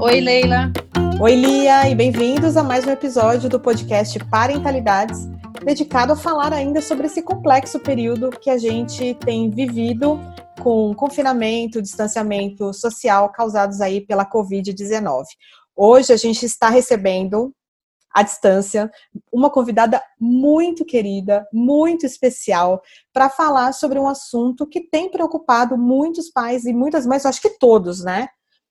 Oi, Leila. Oi, Lia, e bem-vindos a mais um episódio do podcast Parentalidades, dedicado a falar ainda sobre esse complexo período que a gente tem vivido com confinamento, distanciamento social causados aí pela Covid-19. Hoje a gente está recebendo à distância uma convidada muito querida, muito especial, para falar sobre um assunto que tem preocupado muitos pais e muitas mães, acho que todos, né?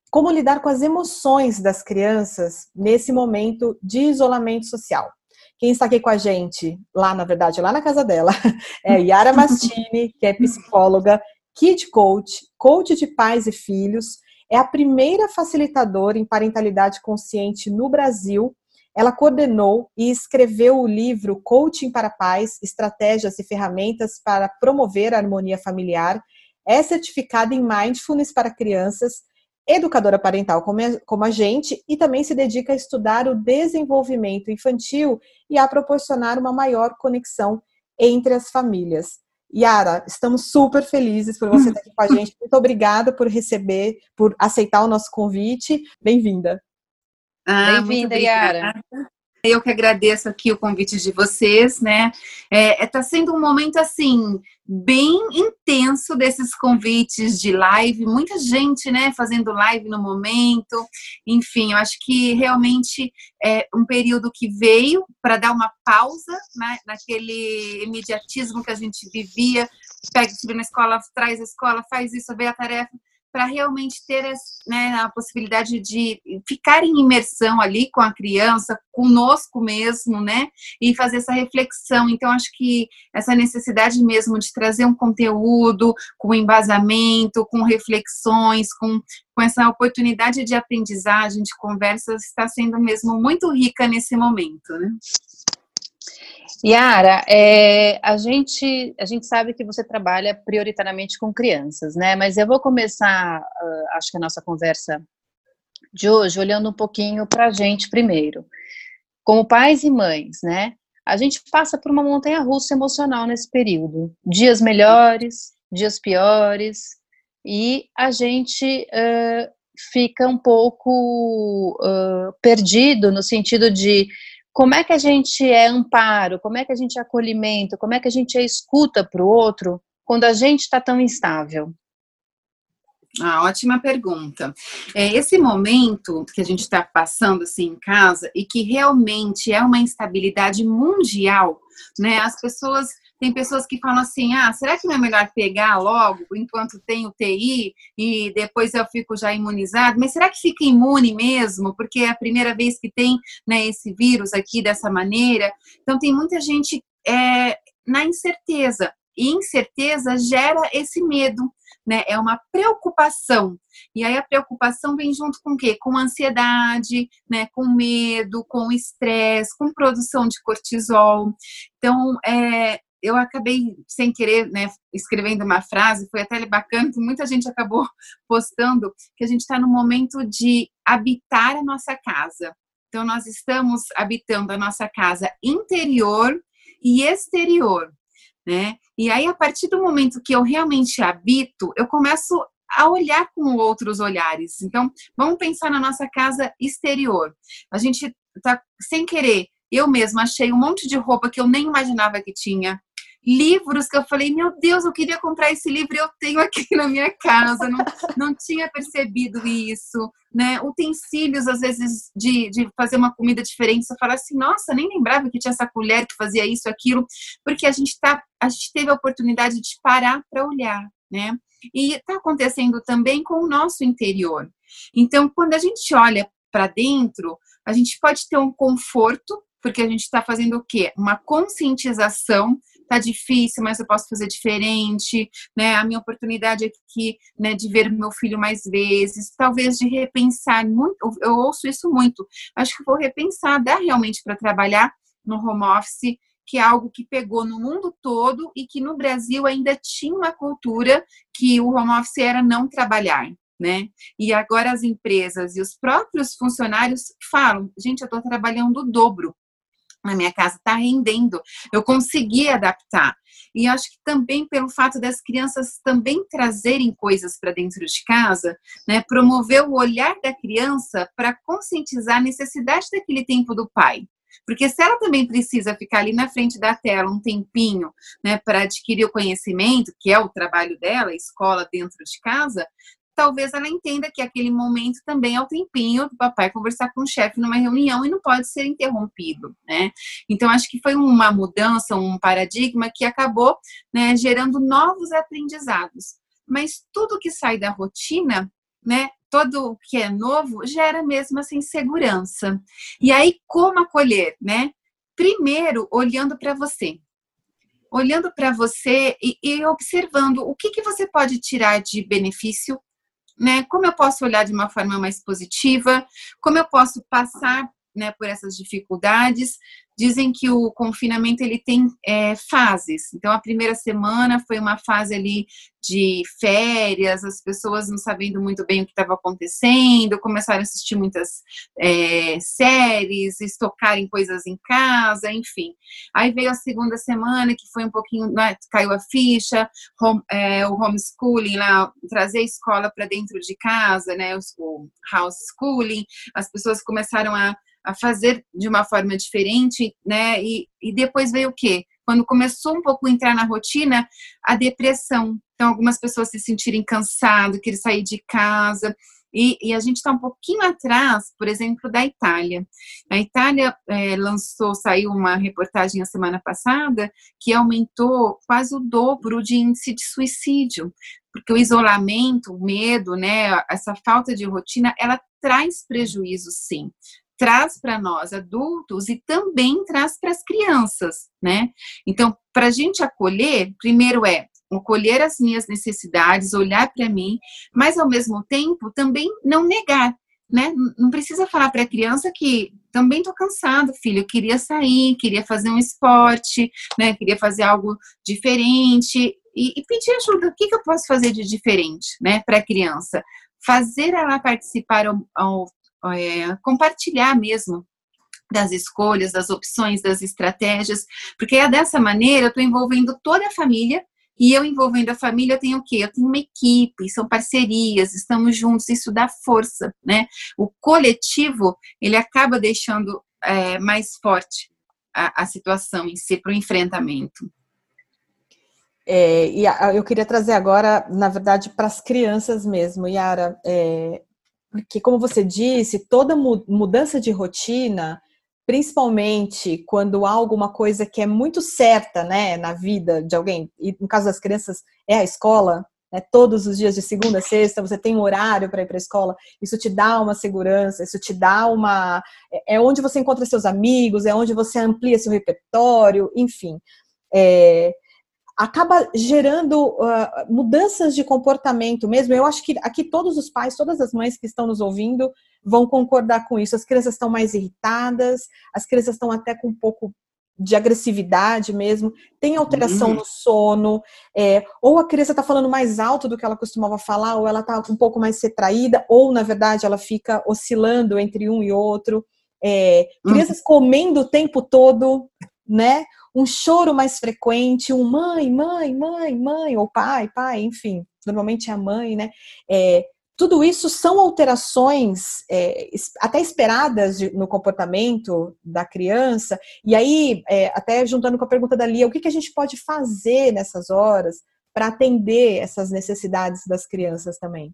Como lidar com as emoções das crianças nesse momento de isolamento social. Quem está aqui com a gente, lá na verdade, lá na casa dela, é Yara Mastini, que é psicóloga, kid coach, coach de pais e filhos, é a primeira facilitadora em parentalidade consciente no Brasil. Ela coordenou e escreveu o livro Coaching para Pais: Estratégias e Ferramentas para Promover a Harmonia Familiar. É certificada em Mindfulness para crianças educadora parental como a gente e também se dedica a estudar o desenvolvimento infantil e a proporcionar uma maior conexão entre as famílias. Yara, estamos super felizes por você estar aqui com a gente. Muito obrigada por receber, por aceitar o nosso convite. Bem-vinda. Ah, Bem-vinda, Yara. Eu que agradeço aqui o convite de vocês, né? É, é, tá sendo um momento assim bem intenso desses convites de live, muita gente, né, fazendo live no momento. Enfim, eu acho que realmente é um período que veio para dar uma pausa né, naquele imediatismo que a gente vivia. Pega o na escola, traz a escola, faz isso, vê a tarefa para realmente ter né, a possibilidade de ficar em imersão ali com a criança, conosco mesmo, né? E fazer essa reflexão. Então, acho que essa necessidade mesmo de trazer um conteúdo com embasamento, com reflexões, com, com essa oportunidade de aprendizagem, de conversas, está sendo mesmo muito rica nesse momento, né? Yara, é, a, gente, a gente sabe que você trabalha prioritariamente com crianças, né? Mas eu vou começar, uh, acho que a nossa conversa de hoje, olhando um pouquinho para a gente primeiro. Como pais e mães, né? A gente passa por uma montanha russa emocional nesse período. Dias melhores, dias piores, e a gente uh, fica um pouco uh, perdido no sentido de como é que a gente é amparo, como é que a gente é acolhimento, como é que a gente é escuta para o outro quando a gente está tão instável? Ah, ótima pergunta. É esse momento que a gente está passando assim em casa e que realmente é uma instabilidade mundial, né? As pessoas tem pessoas que falam assim: ah, será que não é melhor pegar logo enquanto tem o TI e depois eu fico já imunizado? Mas será que fica imune mesmo? Porque é a primeira vez que tem né, esse vírus aqui dessa maneira. Então, tem muita gente é, na incerteza. E incerteza gera esse medo, né? É uma preocupação. E aí a preocupação vem junto com o quê? Com ansiedade, né? Com medo, com estresse, com produção de cortisol. Então, é, eu acabei sem querer, né, escrevendo uma frase, foi até bacana, que muita gente acabou postando, que a gente está no momento de habitar a nossa casa. Então, nós estamos habitando a nossa casa interior e exterior, né? E aí, a partir do momento que eu realmente habito, eu começo a olhar com outros olhares. Então, vamos pensar na nossa casa exterior. A gente tá sem querer eu mesma achei um monte de roupa que eu nem imaginava que tinha livros que eu falei, meu Deus, eu queria comprar esse livro eu tenho aqui na minha casa, não, não tinha percebido isso, né? Utensílios, às vezes, de, de fazer uma comida diferente, você fala assim, nossa, nem lembrava que tinha essa colher que fazia isso, aquilo, porque a gente tá, a gente teve a oportunidade de parar para olhar, né? E está acontecendo também com o nosso interior. Então, quando a gente olha para dentro, a gente pode ter um conforto, porque a gente está fazendo o quê? Uma conscientização tá difícil, mas eu posso fazer diferente, né? A minha oportunidade aqui, né, de ver meu filho mais vezes, talvez de repensar muito, eu ouço isso muito. Acho que vou repensar, dá realmente para trabalhar no home office, que é algo que pegou no mundo todo e que no Brasil ainda tinha uma cultura que o home office era não trabalhar. né? E agora as empresas e os próprios funcionários falam: gente, eu estou trabalhando o dobro. Na minha casa está rendendo, eu consegui adaptar. E acho que também pelo fato das crianças também trazerem coisas para dentro de casa, né, promover o olhar da criança para conscientizar a necessidade daquele tempo do pai. Porque se ela também precisa ficar ali na frente da tela um tempinho, né, para adquirir o conhecimento, que é o trabalho dela, escola dentro de casa, talvez ela entenda que aquele momento também é o tempinho do papai conversar com o chefe numa reunião e não pode ser interrompido, né? Então acho que foi uma mudança, um paradigma que acabou né, gerando novos aprendizados. Mas tudo que sai da rotina, né? Todo o que é novo gera mesmo essa insegurança. E aí como acolher, né? Primeiro olhando para você, olhando para você e, e, observando o que, que você pode tirar de benefício né? Como eu posso olhar de uma forma mais positiva? Como eu posso passar né, por essas dificuldades dizem que o confinamento ele tem é, fases. Então a primeira semana foi uma fase ali de férias, as pessoas não sabendo muito bem o que estava acontecendo, começaram a assistir muitas é, séries, estocarem coisas em casa, enfim. Aí veio a segunda semana que foi um pouquinho, né, caiu a ficha, home, é, o homeschooling lá, trazer a escola para dentro de casa, né, o house schooling, as pessoas começaram a a fazer de uma forma diferente, né? E, e depois veio o quê? Quando começou um pouco a entrar na rotina, a depressão. Então, algumas pessoas se sentirem cansadas, querer sair de casa. E, e, a gente está um pouquinho atrás, por exemplo, da Itália. A Itália é, lançou, saiu uma reportagem a semana passada que aumentou quase o dobro de índice de suicídio, porque o isolamento, o medo, né, essa falta de rotina, ela traz prejuízo, sim traz para nós adultos e também traz para as crianças, né? Então, para a gente acolher, primeiro é acolher as minhas necessidades, olhar para mim, mas ao mesmo tempo também não negar, né? Não precisa falar para a criança que também estou cansado, filho, eu queria sair, queria fazer um esporte, né? Queria fazer algo diferente e, e pedir ajuda. O que, que eu posso fazer de diferente, né? Para a criança fazer ela participar ao, ao, é, compartilhar mesmo das escolhas, das opções, das estratégias, porque é dessa maneira eu estou envolvendo toda a família e eu envolvendo a família, eu tenho o quê? Eu tenho uma equipe, são parcerias, estamos juntos, isso dá força, né? O coletivo, ele acaba deixando é, mais forte a, a, situação em si para o enfrentamento. É, e eu queria trazer agora, na verdade, para as crianças mesmo, Yara, é, porque, como você disse, toda mudança de rotina, principalmente quando há alguma coisa que é muito certa né, na vida de alguém, e no caso das crianças é a escola, né, todos os dias de segunda a sexta, você tem um horário para ir para a escola, isso te dá uma segurança, isso te dá uma. É, é onde você encontra seus amigos, é onde você amplia seu repertório, enfim. É, acaba gerando uh, mudanças de comportamento mesmo. Eu acho que aqui todos os pais, todas as mães que estão nos ouvindo vão concordar com isso. As crianças estão mais irritadas, as crianças estão até com um pouco de agressividade mesmo, tem alteração uhum. no sono, é, ou a criança está falando mais alto do que ela costumava falar, ou ela está um pouco mais retraída, ou na verdade ela fica oscilando entre um e outro. É, crianças uhum. comendo o tempo todo, né? Um choro mais frequente, um mãe, mãe, mãe, mãe, ou pai, pai, enfim, normalmente é a mãe, né? É, tudo isso são alterações é, até esperadas de, no comportamento da criança. E aí, é, até juntando com a pergunta da Lia, o que, que a gente pode fazer nessas horas para atender essas necessidades das crianças também?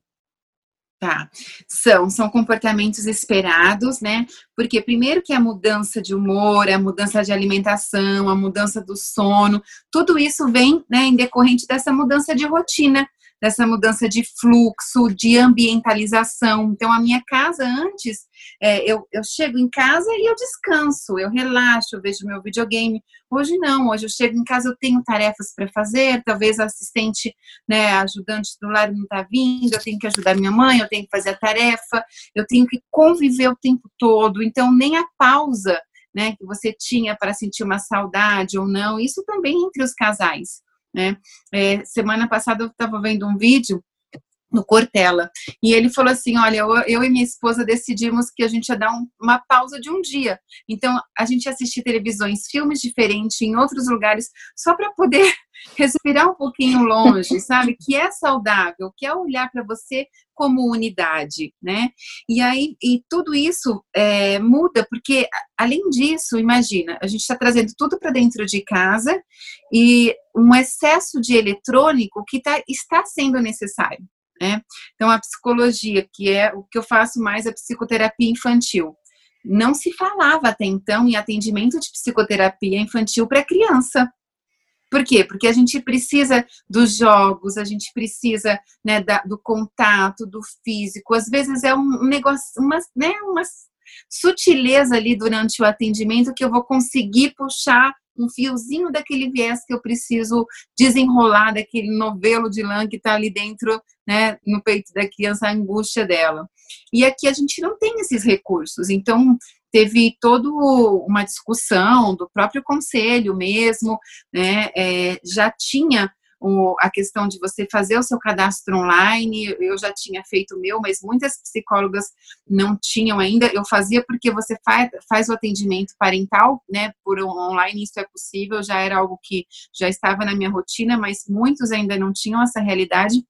Tá, são, são comportamentos esperados, né? Porque primeiro que a mudança de humor, a mudança de alimentação, a mudança do sono, tudo isso vem, né, em decorrente dessa mudança de rotina, dessa mudança de fluxo, de ambientalização. Então, a minha casa antes, é, eu, eu chego em casa e eu descanso, eu relaxo, eu vejo meu videogame. Hoje não, hoje eu chego em casa, eu tenho tarefas para fazer, talvez a assistente, né, ajudante do lar não está vindo, eu tenho que ajudar minha mãe, eu tenho que fazer a tarefa, eu tenho que conviver o tempo todo. Então, nem a pausa né, que você tinha para sentir uma saudade ou não, isso também entre os casais. Né? É, semana passada eu estava vendo um vídeo no Cortella. E ele falou assim: Olha, eu, eu, e minha esposa decidimos que a gente ia dar um, uma pausa de um dia. Então, a gente ia assistir televisões, filmes diferentes em outros lugares, só para poder respirar um pouquinho longe, sabe? Que é saudável, que é olhar para você como unidade, né? E aí, e tudo isso é, muda, porque além disso, imagina, a gente está trazendo tudo para dentro de casa e um excesso de eletrônico que tá, está sendo necessário. Né? Então, a psicologia, que é o que eu faço mais, a psicoterapia infantil. Não se falava até então em atendimento de psicoterapia infantil para criança. Por quê? Porque a gente precisa dos jogos, a gente precisa né, da, do contato, do físico. Às vezes é um negócio, uma, né, uma sutileza ali durante o atendimento que eu vou conseguir puxar um fiozinho daquele viés que eu preciso desenrolar, daquele novelo de lã que está ali dentro, né, no peito da criança, a angústia dela. E aqui a gente não tem esses recursos, então teve toda uma discussão do próprio conselho mesmo, né, é, já tinha o, a questão de você fazer o seu cadastro online, eu já tinha feito o meu, mas muitas psicólogas não tinham ainda. Eu fazia porque você faz, faz o atendimento parental, né, por online, isso é possível, já era algo que já estava na minha rotina, mas muitos ainda não tinham essa realidade.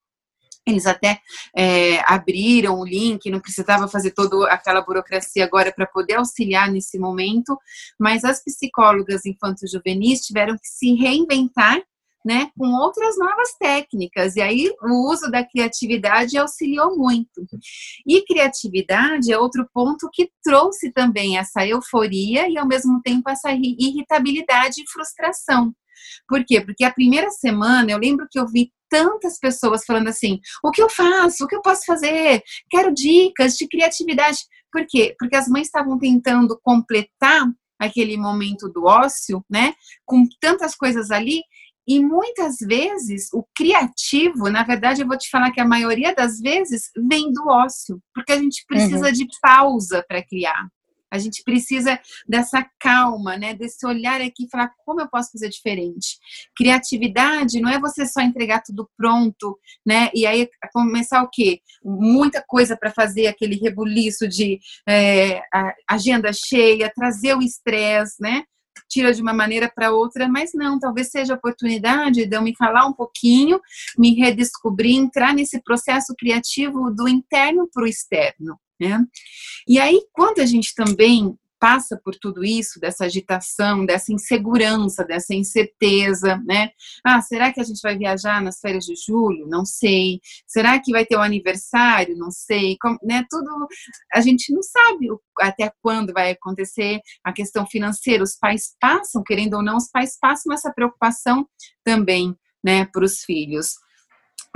Eles até é, abriram o link, não precisava fazer toda aquela burocracia agora para poder auxiliar nesse momento, mas as psicólogas infanto-juvenis tiveram que se reinventar né, com outras novas técnicas. E aí o uso da criatividade auxiliou muito. E criatividade é outro ponto que trouxe também essa euforia e ao mesmo tempo essa irritabilidade e frustração. Por quê? Porque a primeira semana eu lembro que eu vi tantas pessoas falando assim: o que eu faço? O que eu posso fazer? Quero dicas de criatividade. Por quê? Porque as mães estavam tentando completar aquele momento do ócio, né? Com tantas coisas ali, e muitas vezes o criativo, na verdade, eu vou te falar que a maioria das vezes vem do ócio, porque a gente precisa uhum. de pausa para criar. A gente precisa dessa calma, né? Desse olhar aqui e falar como eu posso fazer diferente. Criatividade não é você só entregar tudo pronto, né? E aí começar o quê? Muita coisa para fazer, aquele rebuliço de é, agenda cheia, trazer o estresse, né? Tira de uma maneira para outra, mas não, talvez seja a oportunidade de eu me calar um pouquinho, me redescobrir, entrar nesse processo criativo do interno para o externo. Né? E aí, quando a gente também passa por tudo isso, dessa agitação, dessa insegurança, dessa incerteza, né? Ah, será que a gente vai viajar nas férias de julho? Não sei. Será que vai ter um aniversário? Não sei. Como, né? Tudo a gente não sabe até quando vai acontecer a questão financeira. Os pais passam, querendo ou não, os pais passam essa preocupação também, né, para os filhos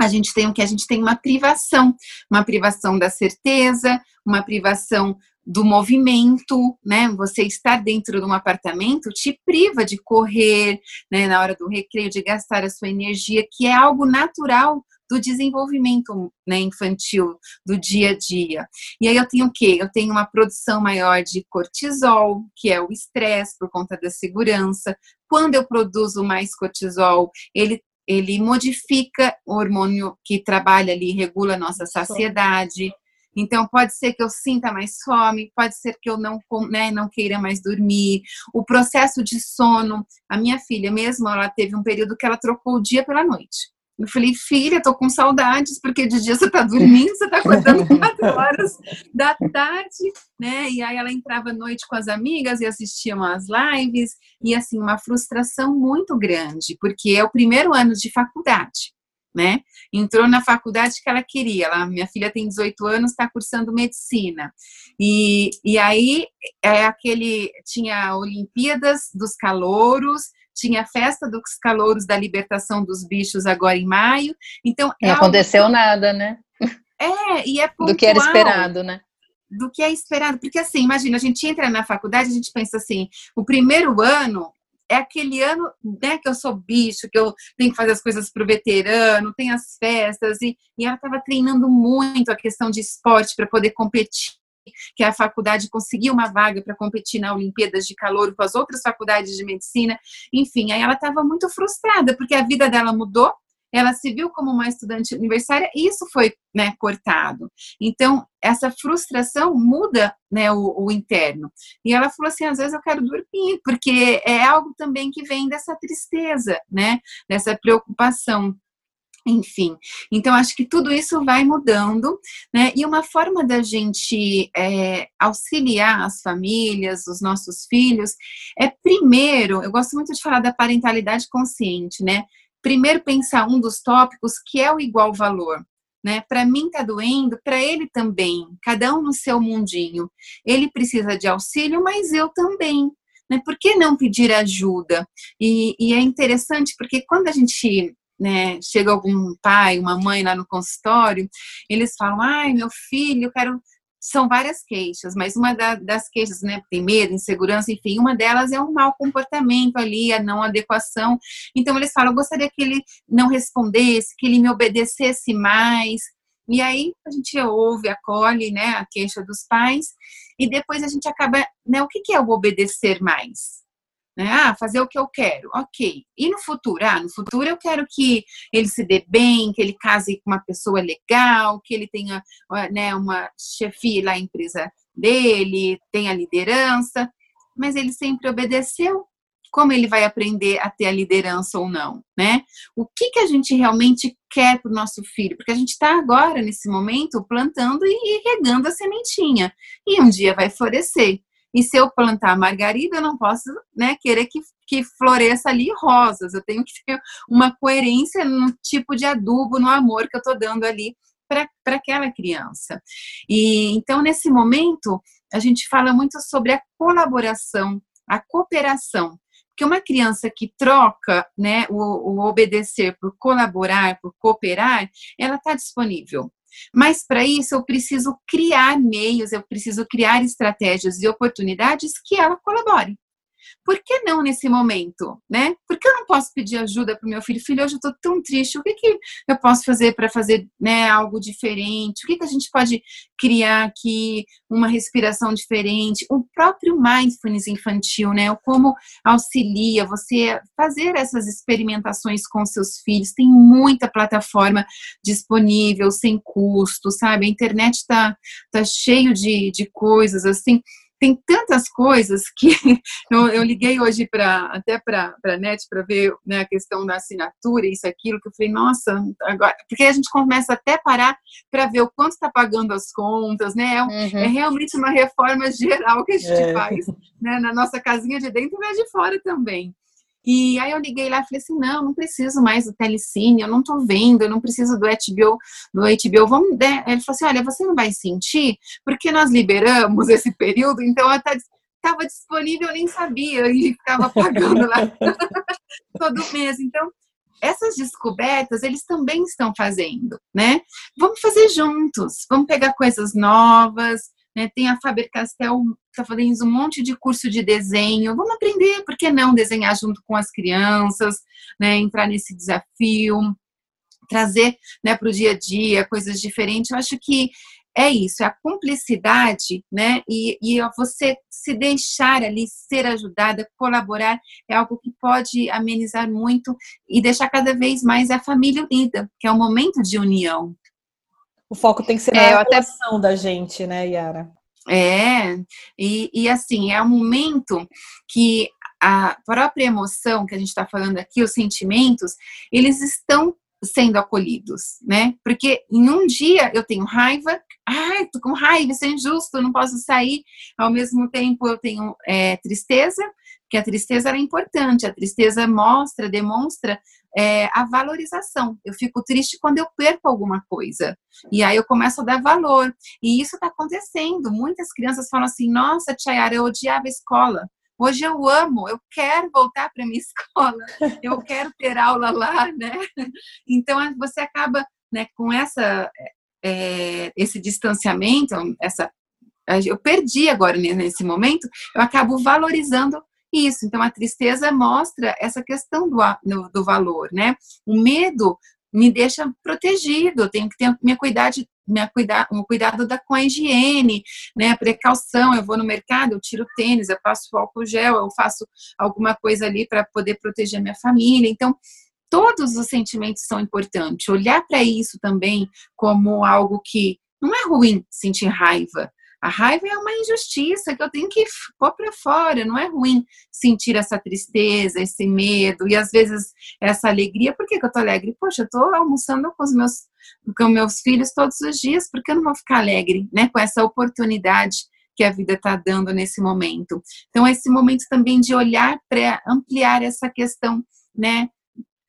a gente tem o que a gente tem uma privação, uma privação da certeza, uma privação do movimento, né? Você estar dentro de um apartamento te priva de correr, né, na hora do recreio, de gastar a sua energia, que é algo natural do desenvolvimento né, infantil do dia a dia. E aí eu tenho o quê? Eu tenho uma produção maior de cortisol, que é o estresse por conta da segurança. Quando eu produzo mais cortisol, ele ele modifica o hormônio que trabalha ali, regula a nossa saciedade. Então, pode ser que eu sinta mais fome, pode ser que eu não, né, não queira mais dormir. O processo de sono, a minha filha mesmo, ela teve um período que ela trocou o dia pela noite. Eu falei, filha, tô com saudades, porque de dia você tá dormindo, você tá acordando quatro horas da tarde, né? E aí ela entrava à noite com as amigas e assistiam as lives, e assim, uma frustração muito grande, porque é o primeiro ano de faculdade né? Entrou na faculdade que ela queria. Ela, minha filha tem 18 anos, está cursando medicina. E, e aí é aquele tinha Olimpíadas dos Calouros, tinha a festa dos calouros da libertação dos bichos agora em maio. Então é não aconteceu nada, né? É, e é pontual, do que era esperado, né? Do que é esperado, porque assim, imagina, a gente entra na faculdade, a gente pensa assim, o primeiro ano é aquele ano né, que eu sou bicho, que eu tenho que fazer as coisas para o veterano, tem as festas, e, e ela estava treinando muito a questão de esporte para poder competir que a faculdade conseguiu uma vaga para competir na Olimpíadas de Calor com as outras faculdades de medicina. Enfim, aí ela estava muito frustrada, porque a vida dela mudou, ela se viu como uma estudante universitária e isso foi né, cortado. Então, essa frustração muda né, o, o, interno. E ela falou assim: às vezes eu quero dormir, porque é algo também que vem dessa tristeza, né, dessa preocupação. Enfim, então acho que tudo isso vai mudando, né? E uma forma da gente é, auxiliar as famílias, os nossos filhos, é primeiro, eu gosto muito de falar da parentalidade consciente, né? Primeiro pensar um dos tópicos que é o igual valor. Né? Para mim tá doendo, para ele também, cada um no seu mundinho. Ele precisa de auxílio, mas eu também. Né? Por que não pedir ajuda? E, e é interessante porque quando a gente né, chega algum pai, uma mãe lá no consultório, eles falam, ai, meu filho, eu quero. São várias queixas, mas uma da, das queixas, né, tem medo, insegurança, enfim, uma delas é um mau comportamento ali, a não adequação. Então, eles falam, eu gostaria que ele não respondesse, que ele me obedecesse mais. E aí, a gente ouve, acolhe, né, a queixa dos pais, e depois a gente acaba, né, o que é o obedecer mais? Né? Ah, fazer o que eu quero, ok. E no futuro? Ah, no futuro eu quero que ele se dê bem, que ele case com uma pessoa legal, que ele tenha né, uma chefia lá na empresa dele, tenha liderança. Mas ele sempre obedeceu. Como ele vai aprender a ter a liderança ou não, né? O que, que a gente realmente quer para o nosso filho? Porque a gente está agora, nesse momento, plantando e regando a sementinha. E um dia vai florescer. E se eu plantar margarida, eu não posso né, querer que, que floresça ali rosas. Eu tenho que ter uma coerência no tipo de adubo, no amor que eu estou dando ali para aquela criança. E então, nesse momento, a gente fala muito sobre a colaboração, a cooperação. Porque uma criança que troca né, o, o obedecer por colaborar, por cooperar, ela está disponível. Mas para isso eu preciso criar meios, eu preciso criar estratégias e oportunidades que ela colabore. Por que não nesse momento, né? Por que eu não posso pedir ajuda para o meu filho? Filho, hoje eu estou tão triste. O que, que eu posso fazer para fazer né, algo diferente? O que, que a gente pode criar aqui? Uma respiração diferente? O próprio mindfulness infantil, né? O como auxilia você fazer essas experimentações com seus filhos. Tem muita plataforma disponível, sem custo, sabe? A internet está tá cheio de, de coisas assim tem tantas coisas que eu, eu liguei hoje para até para a NET para ver né, a questão da assinatura, isso, aquilo, que eu falei, nossa, agora. Porque a gente começa até a parar para ver o quanto está pagando as contas, né? É, uhum. é, realmente uma reforma geral que a gente é. faz né, na nossa casinha de dentro e de fora também. E aí eu liguei lá e falei assim, não, não preciso mais do telecine, eu não tô vendo, eu não preciso do HBO, do HBO, vamos... Né? Ele falou assim, olha, você não vai sentir, porque nós liberamos esse período, então ela tá estava disponível, eu nem sabia, e ficava pagando lá todo mês. Então, essas descobertas eles também estão fazendo, né? Vamos fazer juntos, vamos pegar coisas novas, né? Tem a Faber Castell está fazendo um monte de curso de desenho. Vamos aprender, por que não desenhar junto com as crianças, né? Entrar nesse desafio, trazer né, para o dia a dia coisas diferentes. Eu acho que é isso, é a cumplicidade, né? E, e você se deixar ali ser ajudada, colaborar, é algo que pode amenizar muito e deixar cada vez mais a família unida, que é um momento de união. O foco tem que ser é, na é, até... da gente, né, Yara? É, e, e assim, é um momento que a própria emoção que a gente está falando aqui, os sentimentos, eles estão sendo acolhidos, né? Porque em um dia eu tenho raiva, ai, tô com raiva, isso é injusto, não posso sair. Ao mesmo tempo eu tenho é, tristeza, que a tristeza é importante, a tristeza mostra, demonstra é, a valorização. Eu fico triste quando eu perco alguma coisa. E aí eu começo a dar valor. E isso está acontecendo. Muitas crianças falam assim: nossa, Tiara, eu odiava a escola. Hoje eu amo, eu quero voltar para minha escola, eu quero ter aula lá, né? Então você acaba né, com essa, é, esse distanciamento, essa eu perdi agora nesse momento, eu acabo valorizando isso. Então, a tristeza mostra essa questão do, do valor, né? O medo me deixa protegido, eu tenho que ter minha cuidado, minha cuidar, um cuidado da, com a higiene, né, a precaução, eu vou no mercado, eu tiro tênis, eu passo álcool gel, eu faço alguma coisa ali para poder proteger minha família, então todos os sentimentos são importantes. Olhar para isso também como algo que não é ruim sentir raiva. A raiva é uma injustiça que eu tenho que pôr para fora. Não é ruim sentir essa tristeza, esse medo e às vezes essa alegria. Por que, que eu tô alegre? Poxa, eu tô almoçando com os meus, com meus filhos todos os dias, por que eu não vou ficar alegre, né? Com essa oportunidade que a vida está dando nesse momento. Então, esse momento também de olhar para ampliar essa questão, né?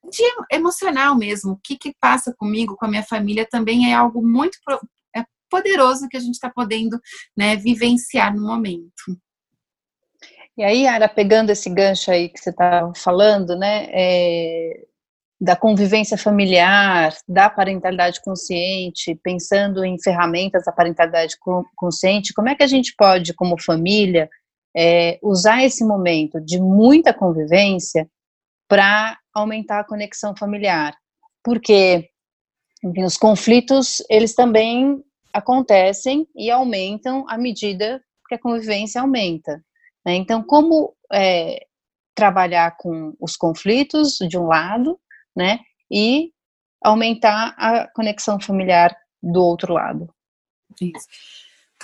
De emocional mesmo, o que, que passa comigo, com a minha família, também é algo muito é poderoso que a gente está podendo né, vivenciar no momento. E aí, Ara, pegando esse gancho aí que você está falando, né, é, da convivência familiar, da parentalidade consciente, pensando em ferramentas da parentalidade consciente, como é que a gente pode, como família, é, usar esse momento de muita convivência para aumentar a conexão familiar? Porque enfim, os conflitos, eles também acontecem e aumentam à medida que a convivência aumenta. Né? Então, como é, trabalhar com os conflitos, de um lado, né? E aumentar a conexão familiar do outro lado. Isso.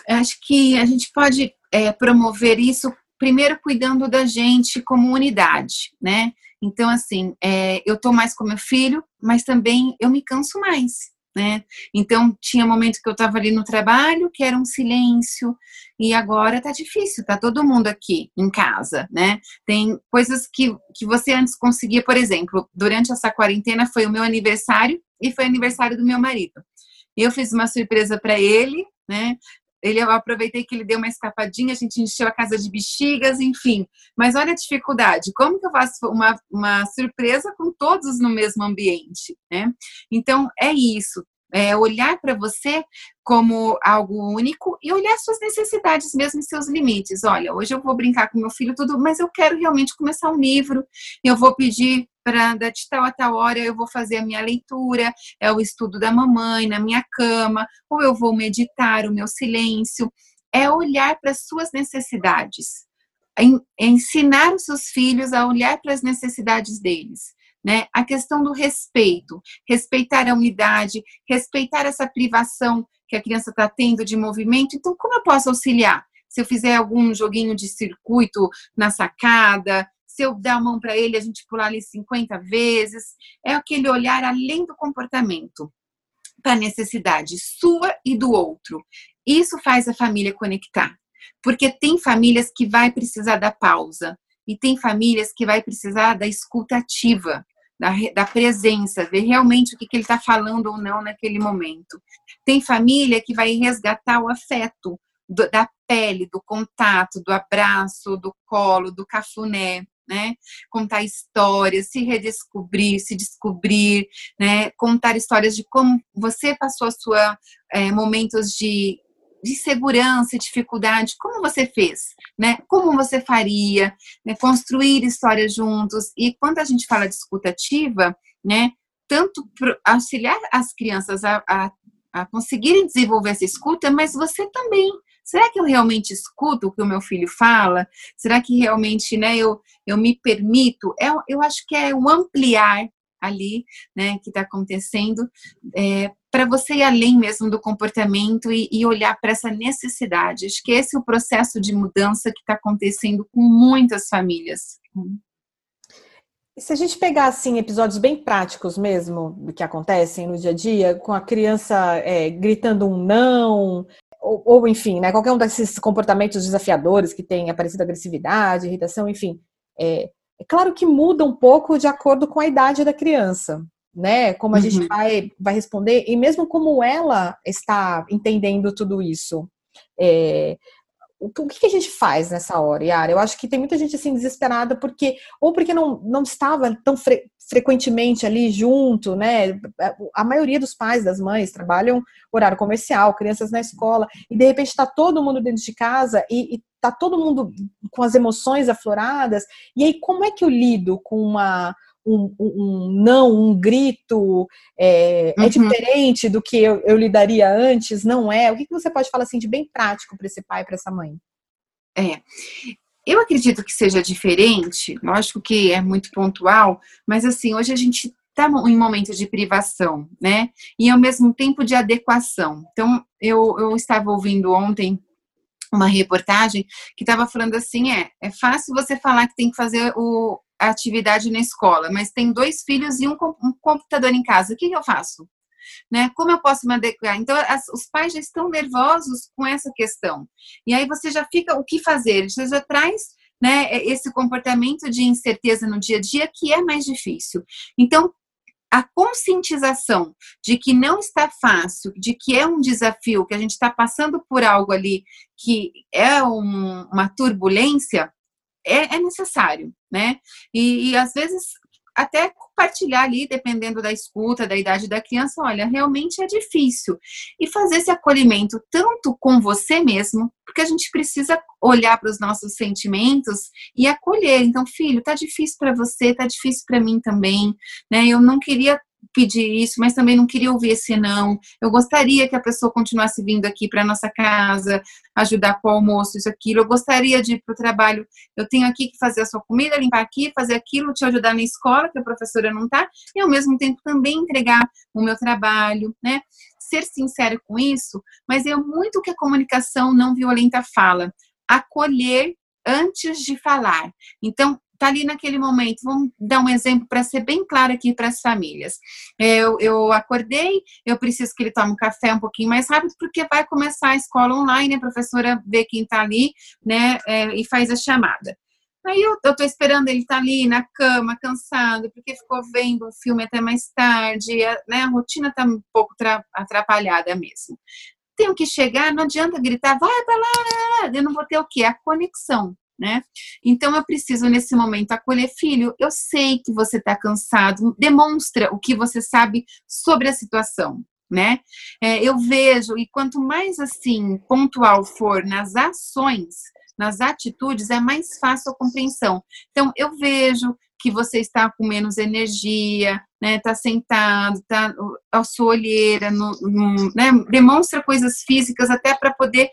Acho que a gente pode é, promover isso primeiro cuidando da gente como unidade, né? Então, assim, é, eu tô mais com meu filho, mas também eu me canso mais né? Então tinha momento que eu estava ali no trabalho, que era um silêncio, e agora tá difícil, tá todo mundo aqui em casa, né? Tem coisas que, que você antes conseguia, por exemplo, durante essa quarentena foi o meu aniversário e foi aniversário do meu marido. Eu fiz uma surpresa para ele, né? Ele, eu aproveitei que ele deu uma escapadinha, a gente encheu a casa de bexigas, enfim. Mas olha a dificuldade, como que eu faço uma, uma surpresa com todos no mesmo ambiente, né? Então, é isso, é olhar para você como algo único e olhar suas necessidades, mesmo seus limites. Olha, hoje eu vou brincar com meu filho tudo, mas eu quero realmente começar um livro. Eu vou pedir para de tal a tal hora eu vou fazer a minha leitura, é o estudo da mamãe na minha cama, ou eu vou meditar o meu silêncio. É olhar para as suas necessidades. É ensinar os seus filhos a olhar para as necessidades deles. Né? A questão do respeito, respeitar a unidade, respeitar essa privação que a criança está tendo de movimento. Então, como eu posso auxiliar? Se eu fizer algum joguinho de circuito na sacada, se eu dar a mão para ele, a gente pular ali 50 vezes. É aquele olhar além do comportamento para a necessidade sua e do outro. Isso faz a família conectar. Porque tem famílias que vai precisar da pausa e tem famílias que vai precisar da escuta ativa da, da presença, ver realmente o que, que ele está falando ou não naquele momento. Tem família que vai resgatar o afeto da pele, do contato, do abraço, do colo, do cafuné. Né? Contar histórias, se redescobrir, se descobrir, né? Contar histórias de como você passou a sua é, momentos de de segurança, dificuldade, como você fez, né? Como você faria, né? construir histórias juntos. E quando a gente fala de escutativa, né? Tanto auxiliar as crianças a, a, a conseguirem desenvolver essa escuta, mas você também. Será que eu realmente escuto o que o meu filho fala? Será que realmente, né, eu, eu me permito? É, eu acho que é o ampliar ali, né, que está acontecendo, é, para você ir além mesmo do comportamento e, e olhar para essa necessidade. Acho que esse é o processo de mudança que está acontecendo com muitas famílias. Se a gente pegar assim episódios bem práticos mesmo que acontecem no dia a dia, com a criança é, gritando um não, ou, ou, enfim, né, qualquer um desses comportamentos desafiadores que tem aparecido agressividade, irritação, enfim, é, é claro que muda um pouco de acordo com a idade da criança, né? Como a uhum. gente vai, vai responder, e mesmo como ela está entendendo tudo isso. É, o que a gente faz nessa hora, Yara? Eu acho que tem muita gente assim desesperada porque ou porque não, não estava tão fre frequentemente ali junto, né? A maioria dos pais, das mães trabalham horário comercial, crianças na escola e de repente está todo mundo dentro de casa e, e tá todo mundo com as emoções afloradas. E aí como é que eu lido com uma um, um, não, um grito, é, é uhum. é, diferente do que eu, eu lidaria antes? Não é? O que, que você pode falar assim de bem prático para esse pai, para essa mãe? É. Eu acredito que seja diferente, lógico que é muito pontual, mas assim, hoje a gente está em momento de privação, né? E ao mesmo tempo de adequação. Então, eu, eu estava ouvindo ontem uma reportagem que estava falando assim: é, é fácil você falar que tem que fazer o, atividade na escola, mas tem dois filhos e um, computador em casa. O que, que eu faço? Né? Como eu posso me adequar? Então, as, os pais já estão nervosos com essa questão. E aí você já fica, o que fazer? Você já traz né, esse comportamento de incerteza no dia a dia que é mais difícil. Então, a conscientização de que não está fácil, de que é um desafio, que a gente está passando por algo ali que é um, uma turbulência, é, é necessário, né? E, e, às vezes até compartilhar ali, dependendo da escuta, da idade da criança, olha, realmente é difícil. E fazer esse acolhimento tanto com você mesmo, porque a gente precisa olhar para os nossos sentimentos e acolher. Então, filho, tá difícil para você, tá difícil para mim também, né? Eu não queria pedir isso, mas também não queria ouvir esse não. Eu gostaria que a pessoa continuasse vindo aqui para nossa casa, ajudar com o almoço, isso, aquilo. Eu gostaria de ir para o trabalho. Eu tenho aqui que fazer a sua comida, limpar aqui, fazer aquilo, te ajudar na escola, que a professora não está, e ao mesmo tempo também entregar o meu trabalho, né? Ser sincero com isso, mas é muito que a comunicação não violenta fala. Acolher antes de falar. Então, está ali naquele momento. Vamos dar um exemplo para ser bem claro aqui para as famílias. Eu, eu acordei, eu preciso que ele tome um café um pouquinho mais rápido, porque vai começar a escola online, a professora vê quem está ali, né, é, e faz a chamada. Aí eu, tô esperando ele estar tá ali na cama, cansado, porque ficou vendo um filme até mais tarde, a, né, a rotina está um pouco atrapalhada mesmo. Tenho que chegar, não adianta gritar, vai para lá, eu não vou ter o quê? A conexão né? Então eu preciso nesse momento acolher filho. Eu sei que você está cansado. Demonstra o que você sabe sobre a situação, né? É, eu vejo e quanto mais assim pontual for nas ações, nas atitudes, é mais fácil a compreensão. Então eu vejo que você está com menos energia, né? Está sentado, tá a sua olheira, no, no, né? Demonstra coisas físicas até para poder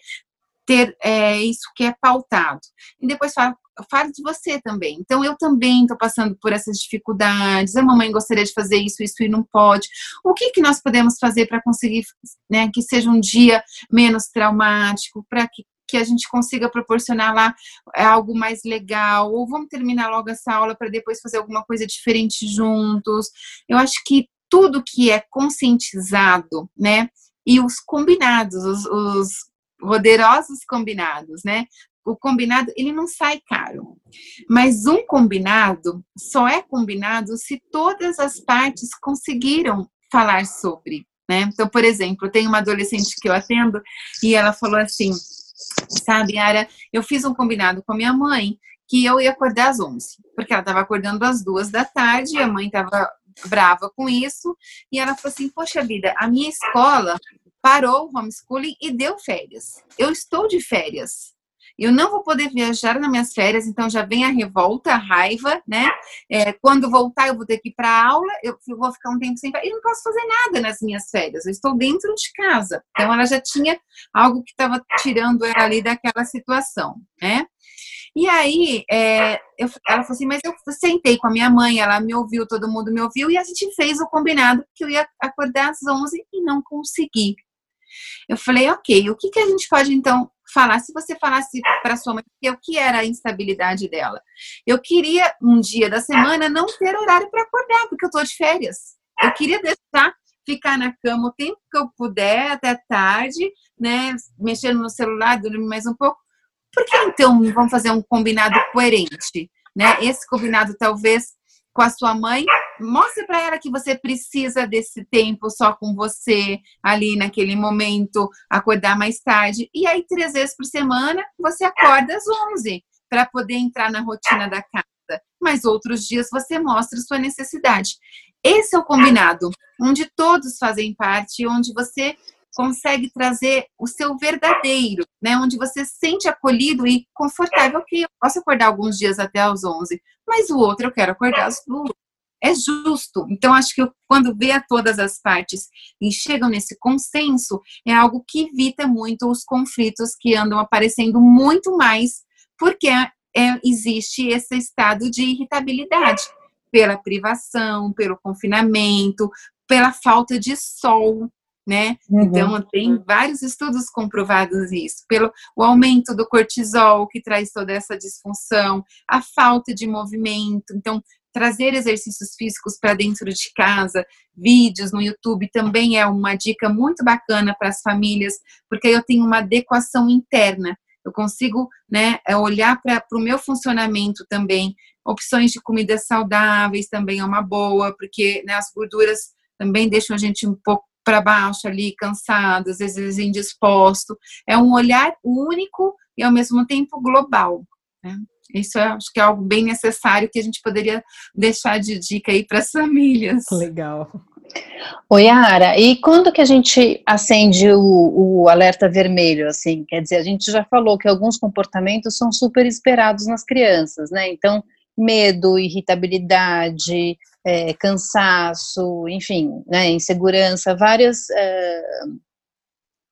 ter é, isso que é pautado. E depois fala, fala de você também. Então, eu também estou passando por essas dificuldades. A mamãe gostaria de fazer isso, isso e não pode. O que, que nós podemos fazer para conseguir né, que seja um dia menos traumático, para que, que a gente consiga proporcionar lá é, algo mais legal? Ou vamos terminar logo essa aula para depois fazer alguma coisa diferente juntos? Eu acho que tudo que é conscientizado, né? E os combinados, os, os poderosos combinados, né? O combinado, ele não sai caro. Mas um combinado só é combinado se todas as partes conseguiram falar sobre, né? Então, por exemplo, tem uma adolescente que eu atendo e ela falou assim: sabe, Ara, eu fiz um combinado com a minha mãe que eu ia acordar às 11, porque ela estava acordando às duas da tarde, e a mãe estava brava com isso, e ela falou assim: Poxa vida, a minha escola parou o homeschooling e deu férias. Eu estou de férias. Eu não vou poder viajar nas minhas férias, então já vem a revolta, a raiva, né? É, quando voltar, eu vou ter que ir para aula, eu vou ficar um tempo sem. E não posso fazer nada nas minas férias, eu estou dentro de casa. Então, ela já tinha algo que estava tirando ela ali daquela situação, né? E aí, é, eu, ela falou assim: Mas eu sentei com a minha mãe, ela me ouviu, todo mundo me ouviu, e a gente fez o combinado que eu ia acordar às 11 e não consegui. Eu falei, ok, o que, que a gente pode então falar? Se você falasse para sua mãe o que era a instabilidade dela, eu queria um dia da semana não ter horário para acordar, porque eu estou de férias. Eu queria deixar ficar na cama o tempo que eu puder, até tarde, né? Mexendo no celular, dormir mais um pouco. Por que então vamos fazer um combinado coerente? Né? Esse combinado talvez com a sua mãe, mostre para ela que você precisa desse tempo só com você ali naquele momento, acordar mais tarde. E aí, três vezes por semana, você acorda às 11 para poder entrar na rotina da casa. Mas outros dias você mostra sua necessidade. Esse é o combinado, onde todos fazem parte, onde você consegue trazer o seu verdadeiro, né? Onde você se sente acolhido e confortável. Ok, eu posso acordar alguns dias até às 11, mas o outro eu quero acordar às duas. É justo. Então, acho que eu, quando vê a todas as partes e chegam nesse consenso, é algo que evita muito os conflitos que andam aparecendo muito mais, porque é, existe esse estado de irritabilidade. pela privação, pelo confinamento, pela falta de sol, né? Uhum. Então, tem vários estudos comprovados isso, pelo o aumento do cortisol, que traz toda essa disfunção, a falta de movimento. Então, trazer exercícios físicos para dentro de casa, vídeos no YouTube também é uma dica muito bacana para as famílias, porque eu tenho uma adequação interna. Eu consigo né, é, olhar para o meu funcionamento também. Opções de comidas saudáveis também é uma boa, porque né, as gorduras também deixam a gente um pouco para baixo ali, cansado, às vezes indisposto. É um olhar único e ao mesmo tempo global. Né? Isso eu acho que é algo bem necessário que a gente poderia deixar de dica aí para as famílias. Legal. Oi, Ara, e quando que a gente acende o, o, alerta vermelho, assim? Quer dizer, a gente já falou que alguns comportamentos são super esperados nas crianças, né? Então, medo, irritabilidade, é, cansaço, enfim, né, insegurança, várias, é,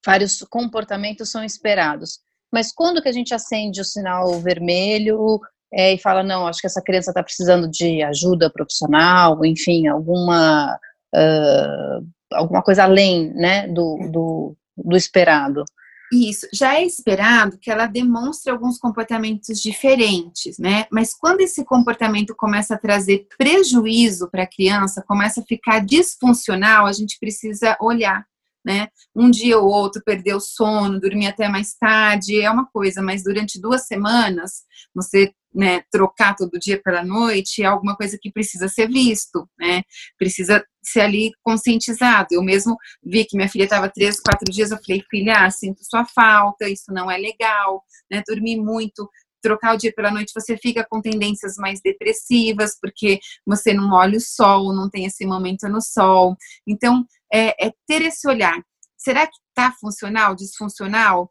vários comportamentos são esperados. Mas quando que a gente acende o sinal vermelho é, e fala, não, acho que essa criança está precisando de ajuda profissional, enfim, alguma, uh, alguma coisa além né, do, do, do esperado? Isso, já é esperado que ela demonstre alguns comportamentos diferentes, né? Mas quando esse comportamento começa a trazer prejuízo para a criança, começa a ficar disfuncional, a gente precisa olhar né? Um dia ou outro perder o sono, dormir até mais tarde, é uma coisa, mas durante duas semanas, você né, trocar todo dia pela noite é alguma coisa que precisa ser visto, né? Precisa ser ali conscientizado. Eu mesmo vi que minha filha estava três, quatro dias, eu falei, filha, sinto sua falta, isso não é legal, né? Dormir muito, trocar o dia pela noite, você fica com tendências mais depressivas, porque você não olha o sol, não tem esse momento no sol. Então, é, é ter esse olhar. Será que está funcional, disfuncional?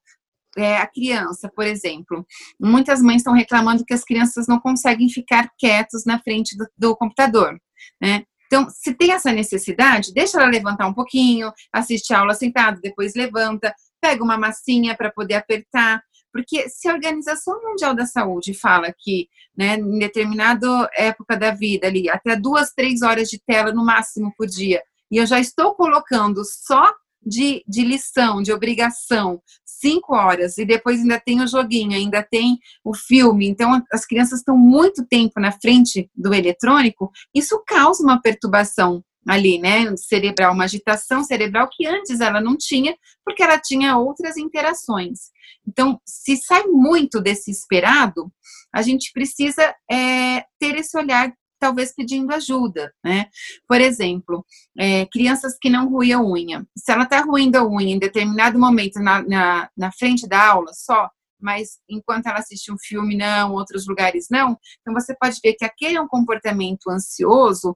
É, a criança, por exemplo, muitas mães estão reclamando que as crianças não conseguem ficar quietos na frente do, do computador, né? Então, se tem essa necessidade, deixa ela levantar um pouquinho, assiste a aula sentado, depois levanta, pega uma massinha para poder apertar, porque se a Organização Mundial da Saúde fala que, né, em determinada época da vida ali, até duas, três horas de tela no máximo por dia, e eu já estou colocando só de, de lição, de obrigação, cinco horas, e depois ainda tem o joguinho, ainda tem o filme, então as crianças estão muito tempo na frente do eletrônico, isso causa uma perturbação ali, né, cerebral, uma agitação cerebral que antes ela não tinha, porque ela tinha outras interações. Então, se sai muito desse esperado, a gente precisa é, ter esse olhar, talvez pedindo ajuda, né? Por exemplo, é, crianças que não ruem a unha. Se ela está ruindo a unha em determinado momento na, na, na frente da aula só, mas enquanto ela assiste um filme, não, outros lugares não, então você pode ver que aquele é um comportamento ansioso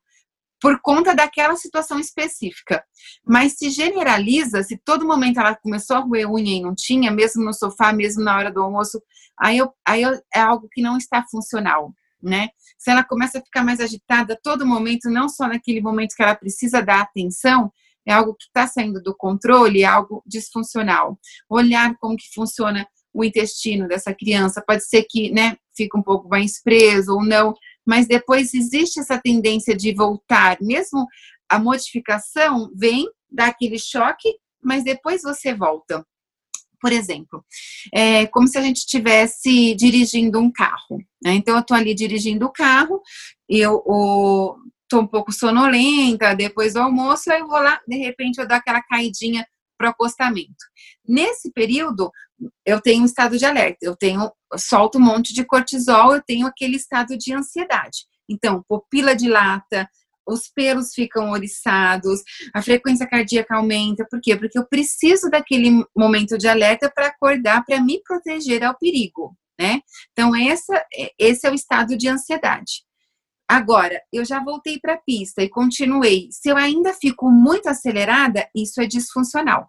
por conta daquela situação específica. Mas se generaliza, se todo momento ela começou a roer unha e não tinha, mesmo no sofá, mesmo na hora do almoço, aí, eu, aí eu, é algo que não está funcional, né? Se ela começa a ficar mais agitada a todo momento, não só naquele momento que ela precisa dar atenção, é algo que está saindo do controle, é algo disfuncional. Olhar como que funciona o intestino dessa criança, pode ser que, né, fica um pouco mais preso ou não, mas depois existe essa tendência de voltar, mesmo a modificação vem daquele choque, mas depois você volta. Por exemplo, é como se a gente estivesse dirigindo um carro. Né? Então, eu estou ali dirigindo o carro, eu estou um pouco sonolenta, depois do almoço, aí eu vou lá, de repente eu dou aquela caidinha para o acostamento. Nesse período, eu tenho um estado de alerta, eu tenho, solto um monte de cortisol, eu tenho aquele estado de ansiedade. Então, pupila dilata, os pelos ficam oriçados, a frequência cardíaca aumenta. Por quê? Porque eu preciso daquele momento de alerta para acordar, para me proteger ao perigo, né? Então, essa, esse é o estado de ansiedade. Agora, eu já voltei para a pista e continuei. Se eu ainda fico muito acelerada, isso é disfuncional.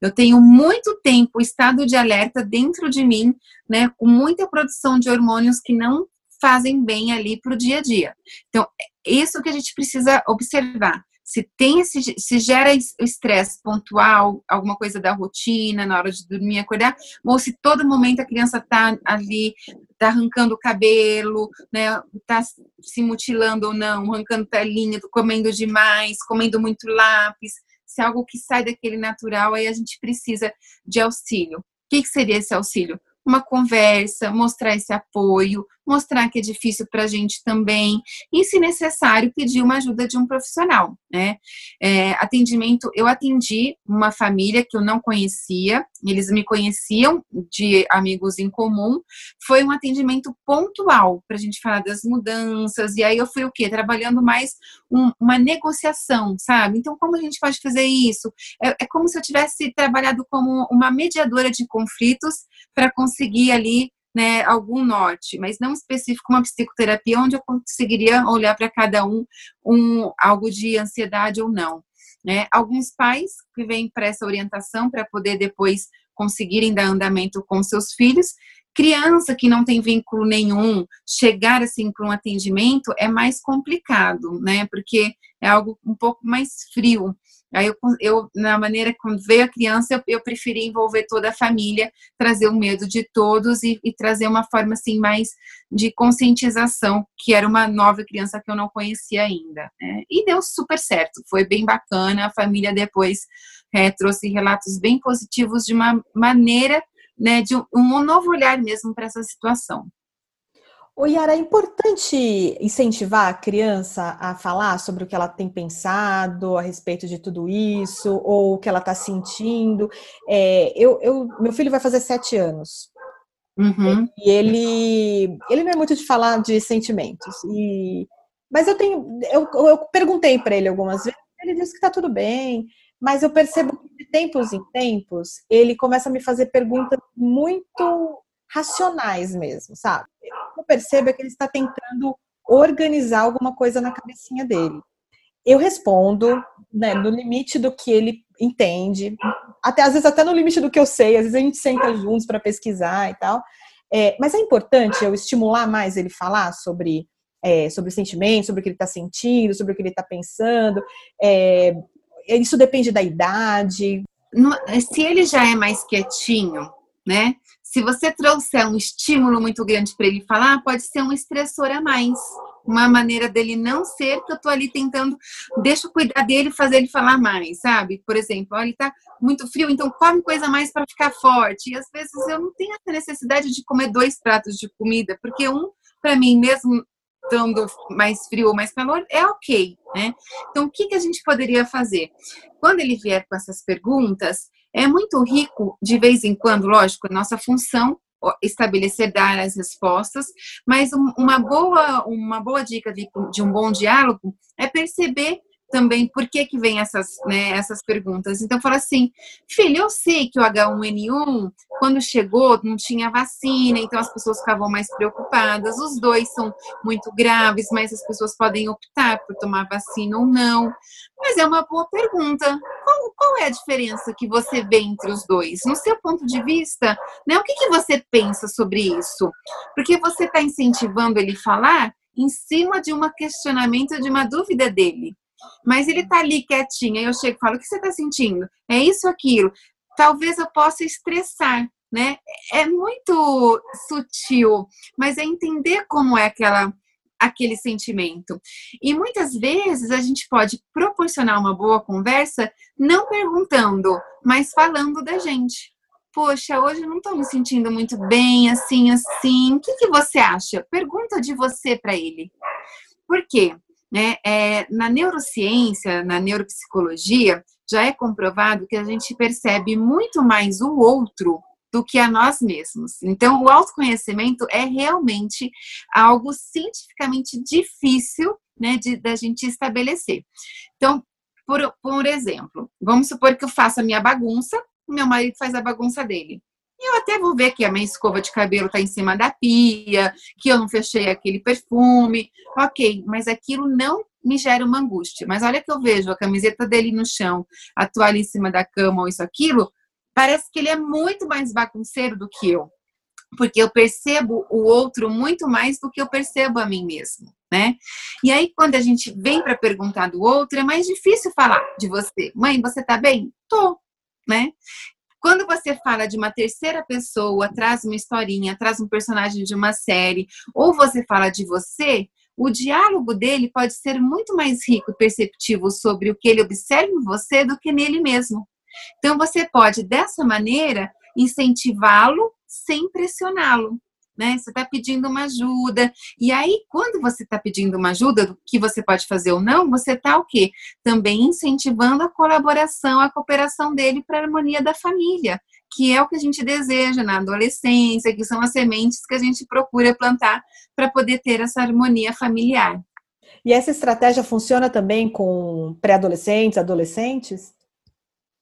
Eu tenho muito tempo estado de alerta dentro de mim, né, com muita produção de hormônios que não fazem bem ali para o dia a dia. Então, é isso que a gente precisa observar. se tem esse, se gera estresse pontual, alguma coisa da rotina, na hora de dormir, acordar, ou se todo momento a criança está ali, está arrancando o cabelo, né, está se mutilando ou não, arrancando telinha, comendo demais, comendo muito lápis, se é algo que sai daquele natural, aí a gente precisa de auxílio. O que, que seria esse auxílio? uma conversa, mostrar esse apoio, mostrar que é difícil para a gente também, e, se necessário, pedir uma ajuda de um profissional, né? É, atendimento, eu atendi uma família que eu não conhecia, eles me conheciam de amigos em comum, foi um atendimento pontual para a gente falar das mudanças, e aí eu fui o quê? Trabalhando mais um, uma negociação, sabe? Então, como a gente pode fazer isso? É, é como se eu tivesse trabalhado como uma mediadora de conflitos para conseguir ali né, algum norte, mas não específico uma psicoterapia onde eu conseguiria olhar para cada um, um algo de ansiedade ou não. Né? Alguns pais que vêm para essa orientação para poder depois conseguirem dar andamento com seus filhos. Criança que não tem vínculo nenhum, chegar assim para um atendimento é mais complicado, né? Porque é algo um pouco mais frio. Aí eu, eu na maneira quando veio a criança, eu, eu, preferi envolver toda a família, trazer o medo de todos e, e, trazer uma forma assim mais de conscientização, que era uma nova criança que eu não conhecia ainda. Né? E deu super certo, foi bem bacana. A família depois é, trouxe relatos bem positivos de uma maneira, né, de um, um novo olhar mesmo para essa situação. O Yara, é importante incentivar a criança a falar sobre o que ela tem pensado a respeito de tudo isso, ou o que ela está sentindo. É, eu, eu, meu filho vai fazer sete anos. Uhum. E ele, ele não é muito de falar de sentimentos. E, mas eu tenho, eu, eu perguntei para ele algumas vezes, ele disse que está tudo bem, mas eu percebo que de tempos em tempos ele começa a me fazer perguntas muito racionais mesmo, sabe? eu percebo é que ele está tentando organizar alguma coisa na cabecinha dele. Eu respondo né, no limite do que ele entende, até às vezes até no limite do que eu sei, às vezes a gente senta juntos para pesquisar e tal. É, mas é importante eu estimular mais ele falar sobre, é, sobre sentimentos, sobre o que ele está sentindo, sobre o que ele está pensando. É, isso depende da idade. Se ele já é mais quietinho, né? Se você trouxer um estímulo muito grande para ele falar, pode ser um estressor a mais. Uma maneira dele não ser que eu tô ali tentando, deixa eu cuidar dele fazer ele falar mais, sabe? Por exemplo, ele tá muito frio, então come coisa mais para ficar forte. E às vezes eu não tenho essa necessidade de comer dois pratos de comida, porque um, para mim, mesmo estando mais frio ou mais calor, é ok, né? Então, o que, que a gente poderia fazer? Quando ele vier com essas perguntas, é muito rico, de vez em quando, lógico, nossa função estabelecer dar as respostas, mas uma boa uma boa dica de, de um bom diálogo é perceber também por que que vem essas, né, essas perguntas. Então fala assim, filho, eu sei que o H1N1 quando chegou não tinha vacina, então as pessoas ficavam mais preocupadas. Os dois são muito graves, mas as pessoas podem optar por tomar vacina ou não. Mas é uma boa pergunta. Qual, qual é a diferença que você vê entre os dois? No seu ponto de vista, né, o que, que você pensa sobre isso? Porque você está incentivando ele falar em cima de um questionamento, de uma dúvida dele. Mas ele tá ali quietinho, aí eu chego e falo: o que você tá sentindo? É isso, aquilo. Talvez eu possa estressar, né? É muito sutil, mas é entender como é aquela aquele sentimento. E muitas vezes a gente pode proporcionar uma boa conversa não perguntando, mas falando da gente. Poxa, hoje eu não estou me sentindo muito bem, assim, assim. O que, que você acha? Pergunta de você para ele. Por quê? Né? É, na neurociência, na neuropsicologia, já é comprovado que a gente percebe muito mais o outro do que a nós mesmos. Então, o autoconhecimento é realmente algo cientificamente difícil né, de, da gente estabelecer. Então, por, por exemplo, vamos supor que eu faça a minha bagunça, meu marido faz a bagunça dele. Eu até vou ver que a minha escova de cabelo está em cima da pia, que eu não fechei aquele perfume. Ok, mas aquilo não me gera uma angústia. Mas olha que eu vejo a camiseta dele no chão, a toalha em cima da cama ou isso, aquilo, parece que ele é muito mais bagunceiro do que eu. Porque eu percebo o outro muito mais do que eu percebo a mim mesmo. né? E aí, quando a gente vem para perguntar do outro, é mais difícil falar de você. Mãe, você tá bem? Tô, né? Quando você fala de uma terceira pessoa, traz uma historinha, traz um personagem de uma série, ou você fala de você, o diálogo dele pode ser muito mais rico e perceptivo sobre o que ele observa em você do que nele mesmo. Então, você pode, dessa maneira, incentivá-lo sem pressioná-lo né? Você está pedindo uma ajuda. E aí, quando você está pedindo uma ajuda, que você pode fazer ou não, você está o quê? Também incentivando a colaboração, a cooperação dele para a harmonia da família, que é o que a gente deseja na adolescência, que são as sementes que a gente procura plantar para poder ter essa harmonia familiar. E essa estratégia funciona também com pré-adolescentes, adolescentes?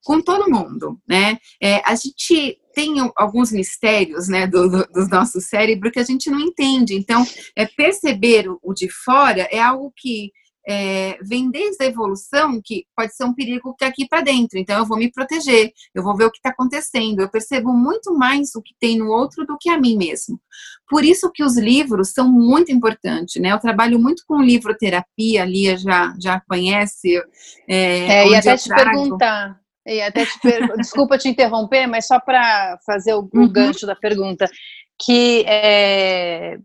Com todo mundo, né? É, a gente tem alguns mistérios né, do, do, do, nosso cérebro que a gente não entende. Então, é, perceber o, o de fora é algo que é, vem desde a evolução, que pode ser um perigo que é aqui para dentro. Então, eu vou me proteger, eu vou ver o que está acontecendo. Eu percebo muito mais o que tem no outro do que a mim mesmo. Por isso que os livros são muito importantes, né? Eu trabalho muito com livroterapia, a Lia já, já conhece. É, é e até te perguntar, e até te per... Desculpa te interromper, mas só para fazer o, uhum. gancho da pergunta, que é,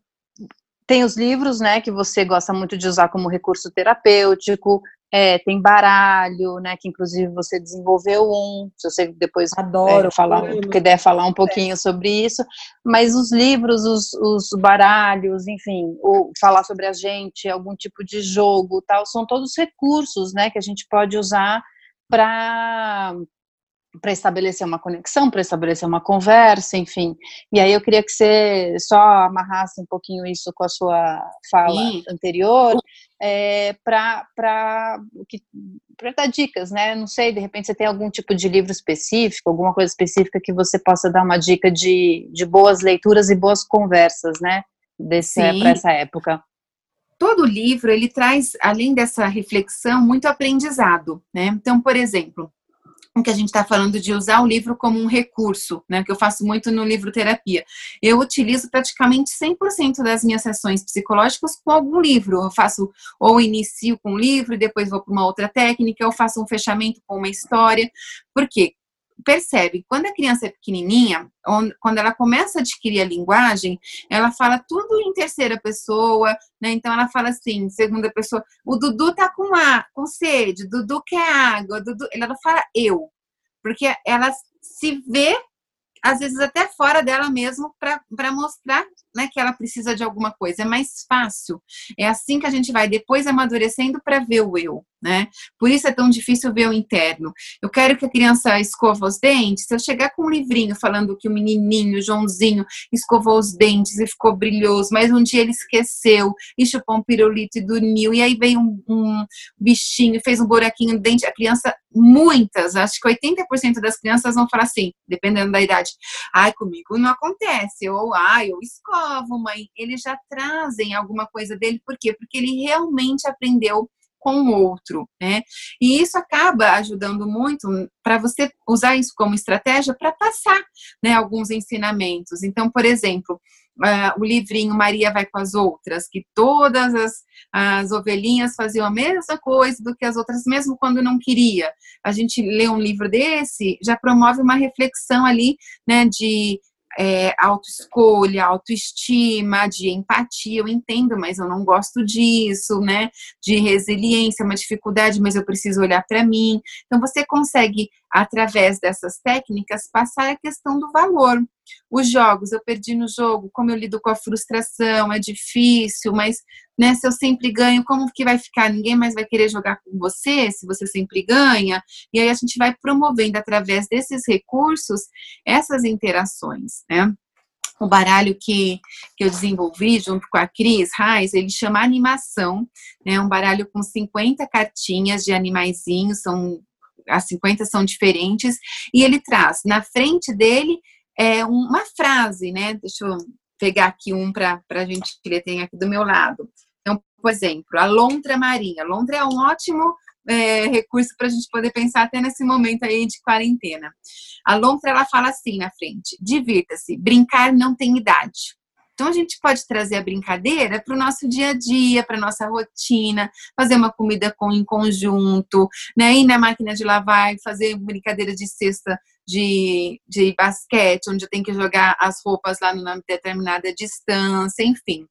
tem os livros, né, que você gosta muito de usar como recurso terapêutico, é, tem baralho, né, que inclusive você desenvolveu um, se você depois Adoro, é, falar, puder falar um pouquinho sobre isso, mas os livros, os, os baralhos, enfim, ou falar sobre a gente, algum tipo de jogo, tal, são todos recursos, né, que a gente pode usar para para estabelecer uma conexão, para estabelecer uma conversa, enfim. E aí eu queria que você só amarrasse um pouquinho isso com a sua fala Sim. anterior, é, para dar dicas, né? Não sei, de repente você tem algum tipo de livro específico, alguma coisa específica que você possa dar uma dica de, de boas leituras e boas conversas, né? Para essa época todo livro ele traz, além dessa reflexão, muito aprendizado, né? Então, por exemplo, o que a gente está falando de usar o livro como um recurso, né? Que eu faço muito no livro terapia. Eu utilizo praticamente 100% das minhas sessões psicológicas com algum livro. Eu faço ou inicio com um livro depois vou para uma outra técnica, ou faço um fechamento com uma história. Por quê? Percebe, quando a criança é pequenininha, quando ela começa a adquirir a linguagem, ela fala tudo em terceira pessoa, né? Então ela fala assim, segunda pessoa, o Dudu tá com a, com sede, Dudu quer água, Dudu, ela fala eu, porque ela se vê às vezes até fora dela mesmo para mostrar né, que ela precisa de alguma coisa. É mais fácil. É assim que a gente vai depois amadurecendo para ver o eu né? Por isso é tão difícil ver o interno. Eu quero que a criança escova os dentes. Se eu chegar com um livrinho falando que o menininho, o Joãozinho, escovou os dentes e ficou brilhoso, mas um dia ele esqueceu e chupou um pirulito e dormiu, e aí veio um, um bichinho, fez um buraquinho no dente, a criança, muitas, acho que 80% das crianças vão falar assim, dependendo da idade, ai, comigo não acontece, ou ai, eu escovo, mãe. Eles já trazem alguma coisa dele, por quê? Porque ele realmente aprendeu com o outro, né? E isso acaba ajudando muito para você usar isso como estratégia para passar, né, alguns ensinamentos. Então, por exemplo, uh, o livrinho Maria vai com as outras, que todas as, as ovelhinhas faziam a mesma coisa do que as outras, mesmo quando não queria. A gente lê um livro desse, já promove uma reflexão ali, né, de é, autoescolha, autoestima, de empatia, eu entendo, mas eu não gosto disso, né? De resiliência, uma dificuldade, mas eu preciso olhar para mim. Então, você consegue, através dessas técnicas, passar a questão do valor. Os jogos, eu perdi no jogo, como eu lido com a frustração, é difícil, mas né, se eu sempre ganho, como que vai ficar? Ninguém mais vai querer jogar com você se você sempre ganha. E aí a gente vai promovendo através desses recursos essas interações, né? O baralho que, que eu desenvolvi junto com a Cris Reis, ele chama animação, né? Um baralho com 50 cartinhas de animaizinhos, são as 50 são diferentes, e ele traz na frente dele é, uma frase, né? Deixa eu pegar aqui um para a gente ler, tem aqui do meu lado. Então, por exemplo, a lontra marinha. A lontra é um ótimo é, recurso para a gente poder pensar até nesse momento aí de quarentena. A lontra, ela fala assim na frente, divirta-se, brincar não tem idade. Então a gente pode trazer a brincadeira para o nosso dia a dia, para nossa rotina, fazer uma comida com, em conjunto, né? Ir na máquina de lavar, fazer brincadeira de cesta de, de basquete, onde eu tenho que jogar as roupas lá numa determinada distância, enfim.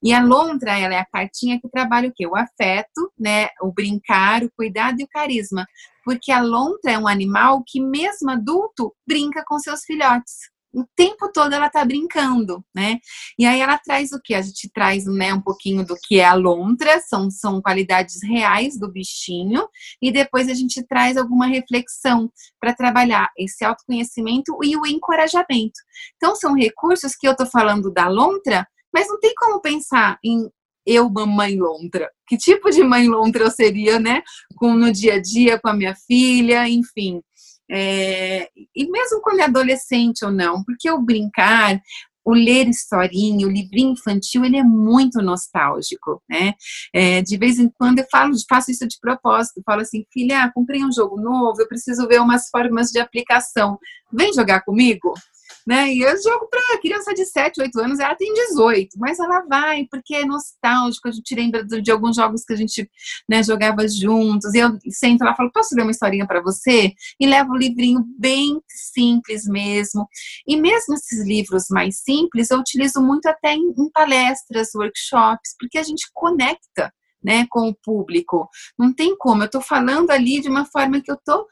E a lontra, ela é a cartinha que trabalha o quê? O afeto, né? O brincar, o cuidado e o carisma. Porque a lontra é um animal que, mesmo adulto, brinca com seus filhotes o tempo todo ela tá brincando, né? E aí ela traz o que? A gente traz né, um pouquinho do que é a lontra, são, são qualidades reais do bichinho, e depois a gente traz alguma reflexão para trabalhar esse autoconhecimento e o encorajamento. Então, são recursos que eu tô falando da lontra, mas não tem como pensar em eu, mamãe lontra. Que tipo de mãe lontra eu seria, né? Com, no dia a dia, com a minha filha, enfim. É, e mesmo quando é adolescente ou não, porque o brincar, o ler historinha, o livrinho infantil, ele é muito nostálgico, né? É, de vez em quando eu falo, faço isso de propósito, falo assim, filha, comprei um jogo novo, eu preciso ver umas formas de aplicação. Vem jogar comigo? Né? E eu jogo para criança de 7, 8 anos, ela tem 18, mas ela vai, porque é nostálgico, a gente lembra de, alguns jogos que a gente né, jogava juntos, e eu sento lá e falo, posso ler uma historinha para você? E levo um livrinho bem simples mesmo, e mesmo esses livros mais simples, eu utilizo muito até em, em palestras, workshops, porque a gente conecta, né, com o público. Não tem como, eu estou falando ali de uma forma que eu estou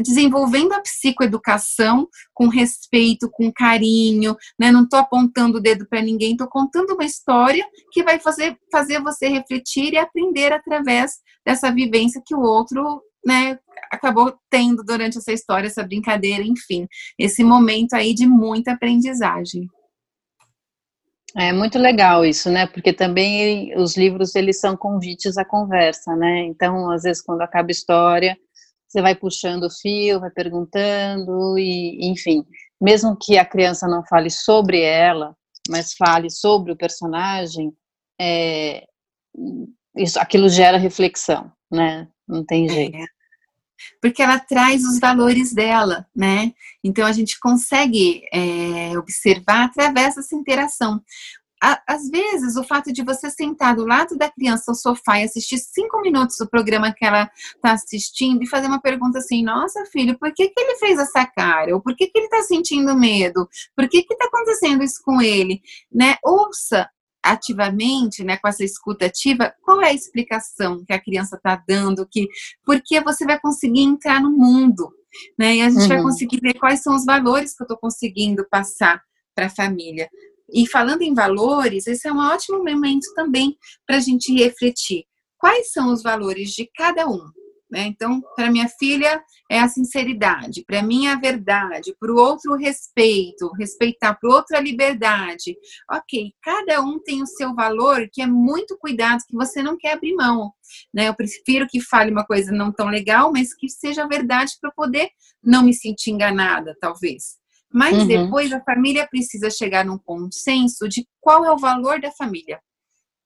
desenvolvendo a psicoeducação com respeito, com carinho, né? Não estou apontando o dedo para ninguém, estou contando uma história que vai fazer, fazer você refletir e aprender através dessa vivência que o outro, né, acabou tendo durante essa história, essa brincadeira, enfim, esse momento aí de muita aprendizagem. É muito legal isso, né? Porque também os livros eles são convites à conversa, né? Então, às vezes quando acaba a história, você vai puxando o fio, vai perguntando, e enfim, mesmo que a criança não fale sobre ela, mas fale sobre o personagem, é, isso, aquilo gera reflexão, né? Não tem é. jeito. É, porque ela traz os valores dela, né? Então a gente consegue é, observar através dessa interação às vezes, o fato de você sentar do lado da criança no sofá e assistir cinco minutos do programa que ela está assistindo e fazer uma pergunta assim: Nossa, filho, por que, que ele fez essa cara? Ou por que, que ele está sentindo medo? Por que está acontecendo isso com ele? Né? Ouça ativamente, né, com essa escuta ativa, qual é a explicação que a criança está dando, que porque você vai conseguir entrar no mundo, né, e a gente uhum. vai conseguir ver quais são os valores que eu estou conseguindo passar para a família. E falando em valores, esse é um ótimo momento também para a gente refletir. Quais são os valores de cada um? Né? Então, para minha filha é a sinceridade, para mim é a verdade, para o outro respeito, respeitar para o outro a liberdade. Ok, cada um tem o seu valor, que é muito cuidado, que você não quer abrir mão. Né? Eu prefiro que fale uma coisa não tão legal, mas que seja verdade para poder não me sentir enganada, talvez. Mas uhum. depois a família precisa chegar num consenso de qual é o valor da família.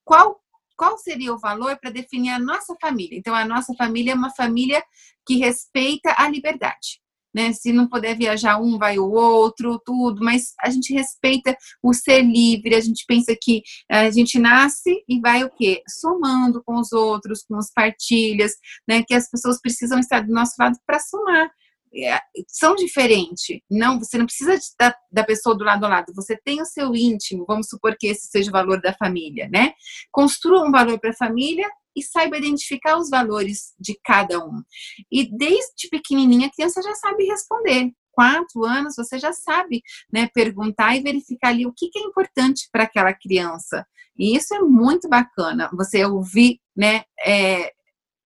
Qual, qual seria o valor para definir a nossa família? Então, a nossa família é uma família que respeita a liberdade. Né? Se não puder viajar um, vai o outro, tudo, mas a gente respeita o ser livre, a gente pensa que a gente nasce e vai o quê? Somando com os outros, com as partilhas, né? Que as pessoas precisam estar do nosso lado para somar. É, são diferentes. Não, você não precisa da, da pessoa do lado a lado. Você tem o seu íntimo. Vamos supor que esse seja o valor da família, né? Construa um valor para a família e saiba identificar os valores de cada um. E desde pequenininha a criança já sabe responder. Quatro anos você já sabe, né? Perguntar e verificar ali o que, que é importante para aquela criança. E isso é muito bacana. Você ouvir, né? É,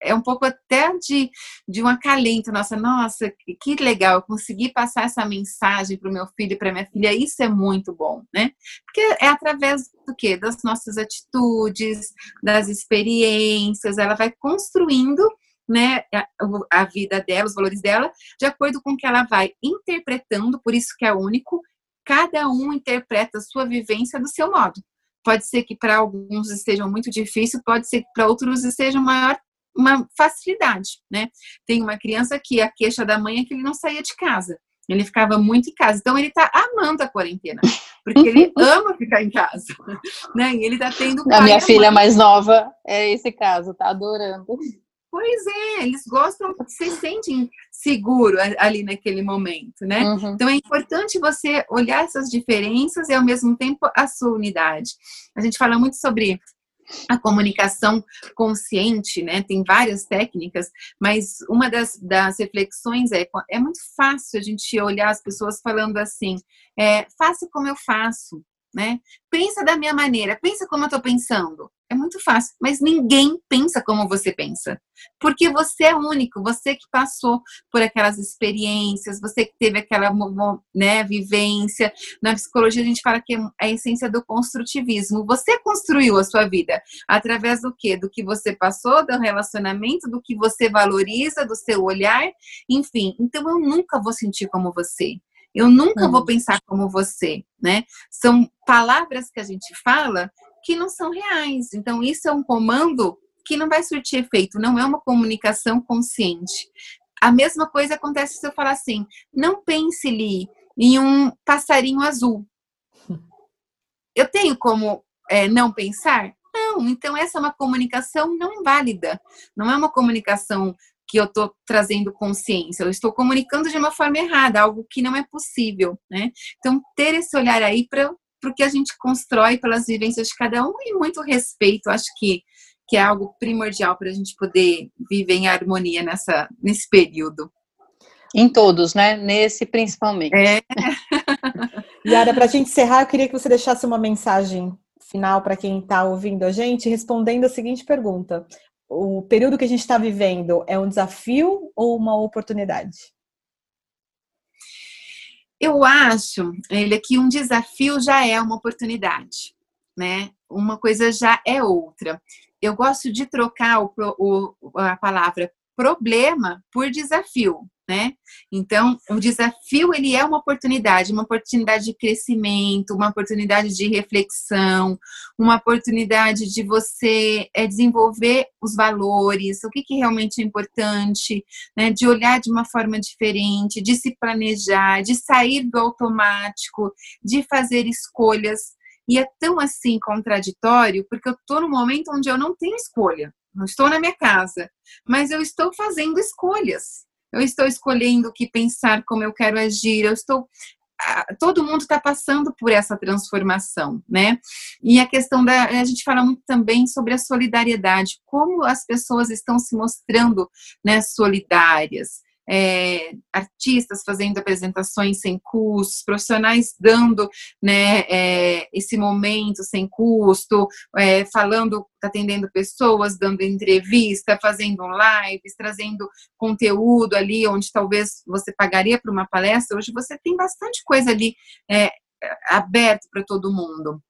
é um pouco até de, de um acalento. Nossa, nossa, que legal, eu consegui passar essa mensagem para o meu filho e para minha filha, isso é muito bom, né? Porque é através do quê? Das nossas atitudes, das experiências, ela vai construindo né, a, a vida dela, os valores dela, de acordo com o que ela vai interpretando, por isso que é único, cada um interpreta a sua vivência do seu modo. Pode ser que para alguns esteja muito difícil, pode ser que para outros esteja maior uma facilidade, né? Tem uma criança que a queixa da mãe é que ele não saía de casa. Ele ficava muito em casa. Então, ele está amando a quarentena. Porque ele ama ficar em casa. Né? E ele está tendo. A minha filha mais nova é esse caso, tá adorando. Pois é, eles gostam, se sentem seguro ali naquele momento, né? Uhum. Então é importante você olhar essas diferenças e ao mesmo tempo a sua unidade. A gente fala muito sobre a comunicação consciente, né? Tem várias técnicas, mas uma das, das reflexões é é muito fácil a gente olhar as pessoas falando assim, é, faça como eu faço, né? Pensa da minha maneira, pensa como eu estou pensando. É muito fácil, mas ninguém pensa como você pensa. Porque você é único, você que passou por aquelas experiências, você que teve aquela né, vivência. Na psicologia a gente fala que é a essência do construtivismo. Você construiu a sua vida através do quê? Do que você passou, do relacionamento, do que você valoriza, do seu olhar, enfim. Então eu nunca vou sentir como você. Eu nunca vou pensar como você, né? São palavras que a gente fala que não são reais. Então, isso é um comando que não vai surtir efeito, não é uma comunicação consciente. A mesma coisa acontece se eu falar assim: não pense, Li, em um passarinho azul. Eu tenho como é, não pensar? Não, então essa é uma comunicação não válida. Não é uma comunicação que eu estou trazendo consciência, eu estou comunicando de uma forma errada, algo que não é possível, né? Então, ter esse olhar aí para o que a gente constrói pelas vivências de cada um e muito respeito, acho que, que é algo primordial para a gente poder viver em harmonia nessa, nesse período. Em todos, né? Nesse principalmente. É. Yara, para a gente encerrar, eu queria que você deixasse uma mensagem final para quem está ouvindo a gente, respondendo a seguinte pergunta: o período que a gente está vivendo é um desafio ou uma oportunidade? Eu acho, ele que um desafio já é uma oportunidade, né? Uma coisa já é outra. Eu gosto de trocar o, o, a palavra problema por desafio né? Então, o desafio ele é uma oportunidade, uma oportunidade de crescimento, uma oportunidade de reflexão, uma oportunidade de você é, desenvolver os valores, o que, que realmente é importante, né? De olhar de uma forma diferente, de se planejar, de sair do automático, de fazer escolhas. E é tão assim contraditório, porque eu estou no momento onde eu não tenho escolha. Não estou na minha casa, mas eu estou fazendo escolhas eu estou escolhendo o que pensar, como eu quero agir, eu estou todo mundo está passando por essa transformação, né? E a questão da a gente fala muito também sobre a solidariedade, como as pessoas estão se mostrando, né, solidárias é, artistas fazendo apresentações sem custos, profissionais dando né, é, esse momento sem custo, é, falando, atendendo pessoas, dando entrevista, fazendo lives, trazendo conteúdo ali onde talvez você pagaria para uma palestra. Hoje você tem bastante coisa ali é, aberto para todo mundo.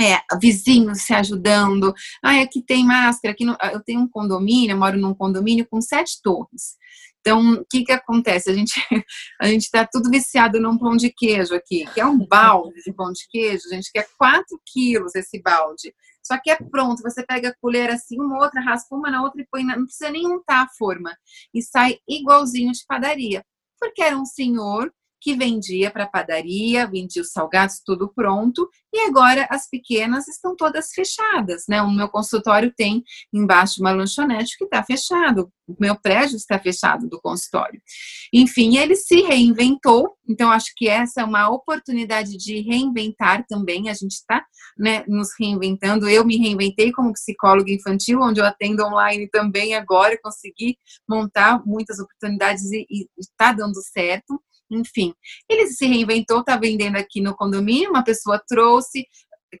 É, vizinhos se ajudando. Ah, aqui tem máscara. Aqui no, eu tenho um condomínio, eu moro num condomínio com sete torres. Então, o que que acontece? A gente a gente está tudo viciado num pão de queijo aqui, que é um balde de pão de queijo, gente, que é 4 quilos esse balde. Só que é pronto, você pega a colher assim, uma outra, raspa uma na outra e põe, na, não precisa nem untar a forma. E sai igualzinho de padaria. Porque era um senhor que vendia para padaria, vendia os salgados tudo pronto, e agora as pequenas estão todas fechadas, né? O meu consultório tem embaixo uma lanchonete que está fechado, o meu prédio está fechado do consultório. Enfim, ele se reinventou, então acho que essa é uma oportunidade de reinventar também, a gente está né, nos reinventando. Eu me reinventei como psicóloga infantil, onde eu atendo online também agora, consegui montar muitas oportunidades e está dando certo. Enfim, ele se reinventou, está vendendo aqui no condomínio, uma pessoa trouxe,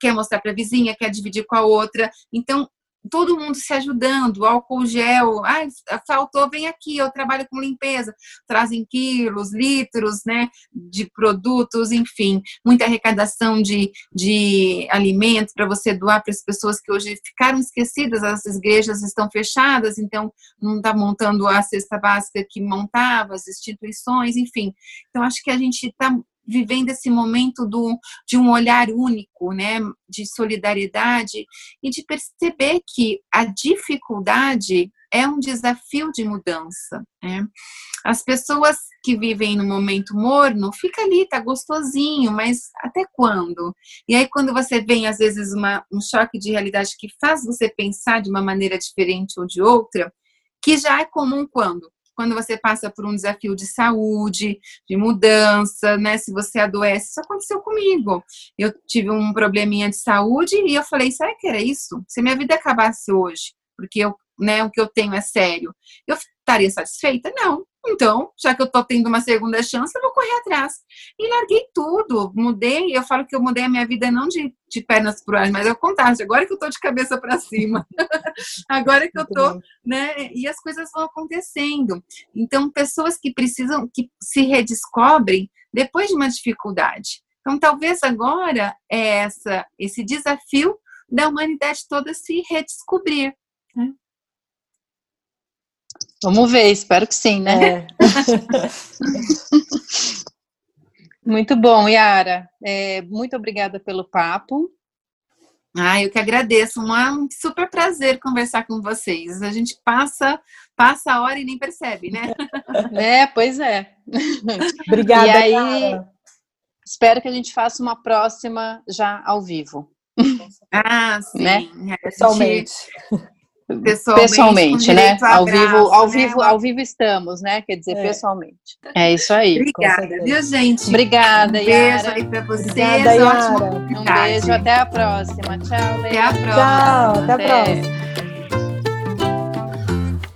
quer mostrar para a vizinha, quer dividir com a outra. Então, todo mundo se ajudando, álcool gel, ah, faltou, vem aqui, eu trabalho com limpeza, trazem quilos, litros, né, de produtos, enfim, muita arrecadação de, de alimentos para você doar para as pessoas que hoje ficaram esquecidas, as igrejas estão fechadas, então não está montando a cesta básica que montava, as instituições, enfim, então acho que a gente está vivendo esse momento do, de um olhar único, né, de solidariedade e de perceber que a dificuldade é um desafio de mudança. Né? As pessoas que vivem no momento morno, fica ali, tá gostosinho, mas até quando? E aí, quando você vem, às vezes, uma, um choque de realidade que faz você pensar de uma maneira diferente ou de outra, que já é comum quando? Quando você passa por um desafio de saúde, de mudança, né? Se você adoece, isso aconteceu comigo. Eu tive um probleminha de saúde e eu falei, será que era isso? Se minha vida acabasse hoje, porque eu, né, o que eu tenho é sério, eu estaria satisfeita? Não. Então, já que eu tô tendo uma segunda chance, eu vou correr atrás. E larguei tudo, mudei. Eu falo que eu mudei a minha vida não de, de pernas pro ar, mas é o contrário. Agora que eu tô de cabeça para cima. Agora que eu tô, né? E as coisas vão acontecendo. Então, pessoas que precisam, que se redescobrem depois de uma dificuldade. Então, talvez agora é essa, esse desafio da humanidade toda se redescobrir. Né? Vamos ver, espero que sim, né? É. muito bom, Yara. É, muito obrigada pelo papo. Ah, eu que agradeço. Um super prazer conversar com vocês. A gente passa passa a hora e nem percebe, né? É, pois é. Obrigada. E aí, Yara. espero que a gente faça uma próxima já ao vivo. Ah, sim. Né? Pessoalmente pessoalmente, pessoalmente né? Abraço, ao vivo, ao né? vivo, ao vivo estamos, né? Quer dizer, é. pessoalmente. É isso aí. Obrigada, viu, gente? Obrigada, um beijo aí pra vocês. Obrigada, Yara. Um beijo, até a próxima. Tchau, Até a próxima. Tchau, até a próxima.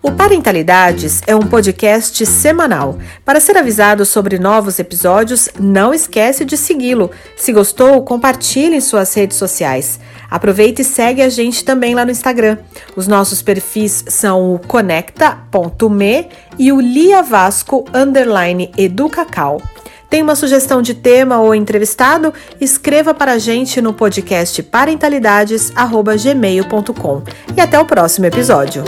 O Parentalidades é um podcast semanal. Para ser avisado sobre novos episódios, não esquece de segui-lo. Se gostou, compartilhe em suas redes sociais. Aproveite e segue a gente também lá no Instagram. Os nossos perfis são o conecta.me e o Lia Vasco underline educacau. Tem uma sugestão de tema ou entrevistado? Escreva para a gente no podcast parentalidades@gmail.com. E até o próximo episódio.